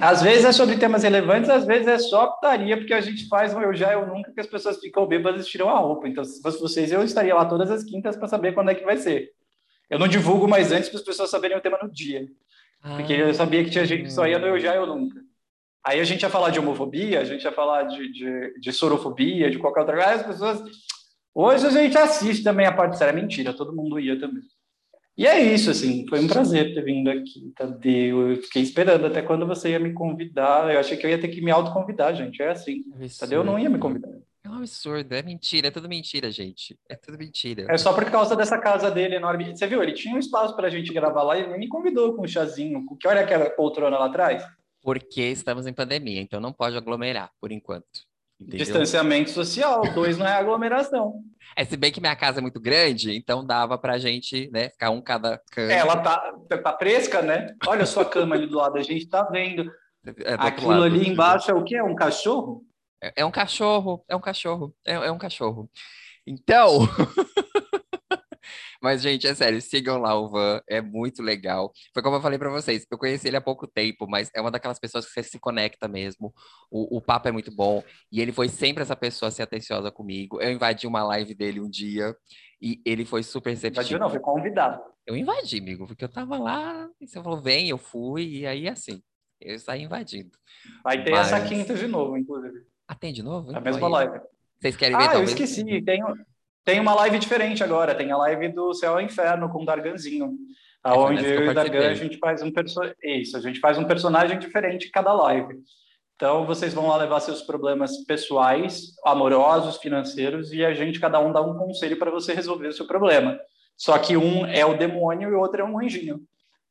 Às vezes é sobre temas relevantes, às vezes é só putaria, porque a gente faz um eu já, eu nunca, que as pessoas ficam bêbadas e tiram a roupa. Então, se fosse vocês, eu estaria lá todas as quintas para saber quando é que vai ser. Eu não divulgo mais antes para as pessoas saberem o tema no dia. Porque eu sabia que tinha gente que só ia no eu já, eu nunca. Aí a gente ia falar de homofobia, a gente ia falar de, de, de sorofobia, de qualquer outra coisa, as pessoas Hoje a gente assiste também a parte séria. Mentira, todo mundo ia também. E é isso, assim, foi um prazer ter vindo aqui, Tadeu. Eu fiquei esperando até quando você ia me convidar. Eu achei que eu ia ter que me autoconvidar, gente. É assim.
Absurdo.
Tadeu não ia me convidar.
É um absurdo, é mentira, é tudo mentira, gente. É tudo mentira.
É só por causa dessa casa dele enorme. Você viu, ele tinha um espaço pra gente gravar lá e ele me convidou com um chazinho. Que olha aquela poltrona lá atrás.
Porque estamos em pandemia, então não pode aglomerar, por enquanto. Entendeu?
Distanciamento social, dois não é aglomeração.
É, se bem que minha casa é muito grande, então dava pra gente, né, ficar um cada canto.
Ela tá, tá fresca, né? Olha a sua cama ali do lado, a gente tá vendo.
É, outro
Aquilo
lado,
ali embaixo é o quê? É um cachorro?
É, é um cachorro, é um cachorro, é, é um cachorro. Então. Mas, gente, é sério, sigam lá o Van, é muito legal. Foi como eu falei pra vocês, eu conheci ele há pouco tempo, mas é uma daquelas pessoas que você se conecta mesmo. O, o papo é muito bom. E ele foi sempre essa pessoa assim, atenciosa comigo. Eu invadi uma live dele um dia e ele foi super
Invadiu
receptivo.
não, foi convidado.
Eu invadi, amigo, porque eu tava lá, e você falou, vem, eu fui, e aí assim, eu saí invadindo.
Vai ter
Mas-
essa quinta de novo, inclusive.
Ah, tem de novo?
A
Então,
mesma
aí,
live.
Vocês querem ver
Ah, eu
talvez?
esqueci. Tem, tem uma live diferente agora. Tem a live do Céu ao Inferno com o Darganzinho.
É,
Aonde
nessa que
eu e o Dargan a gente faz um personagem. Isso, a gente faz um personagem diferente em cada live. Então vocês vão lá levar seus problemas pessoais, amorosos, financeiros, e a gente, cada um, dá um conselho para você resolver o seu problema. Só que um é o demônio e o outro é um anjinho.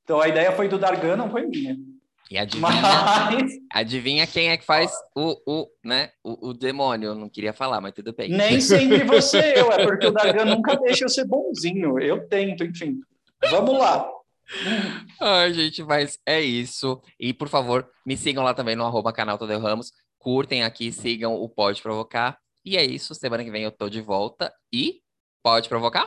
Então a ideia foi do Dargan, não foi minha.
E adivinha,
Mas
adivinha quem é que faz o, o, né, o, o demônio? Eu não queria falar, mas tudo bem.
nem sempre você eu, é porque o Dargan nunca deixa eu ser bonzinho. Eu tento, enfim. Vamos lá.
Ai, gente, mas é isso. E, por favor, me sigam lá também no arroba canal Tadeu Ramos. Curtem aqui, sigam o Pode Provocar. E é isso. Semana que vem eu tô de volta. E pode provocar?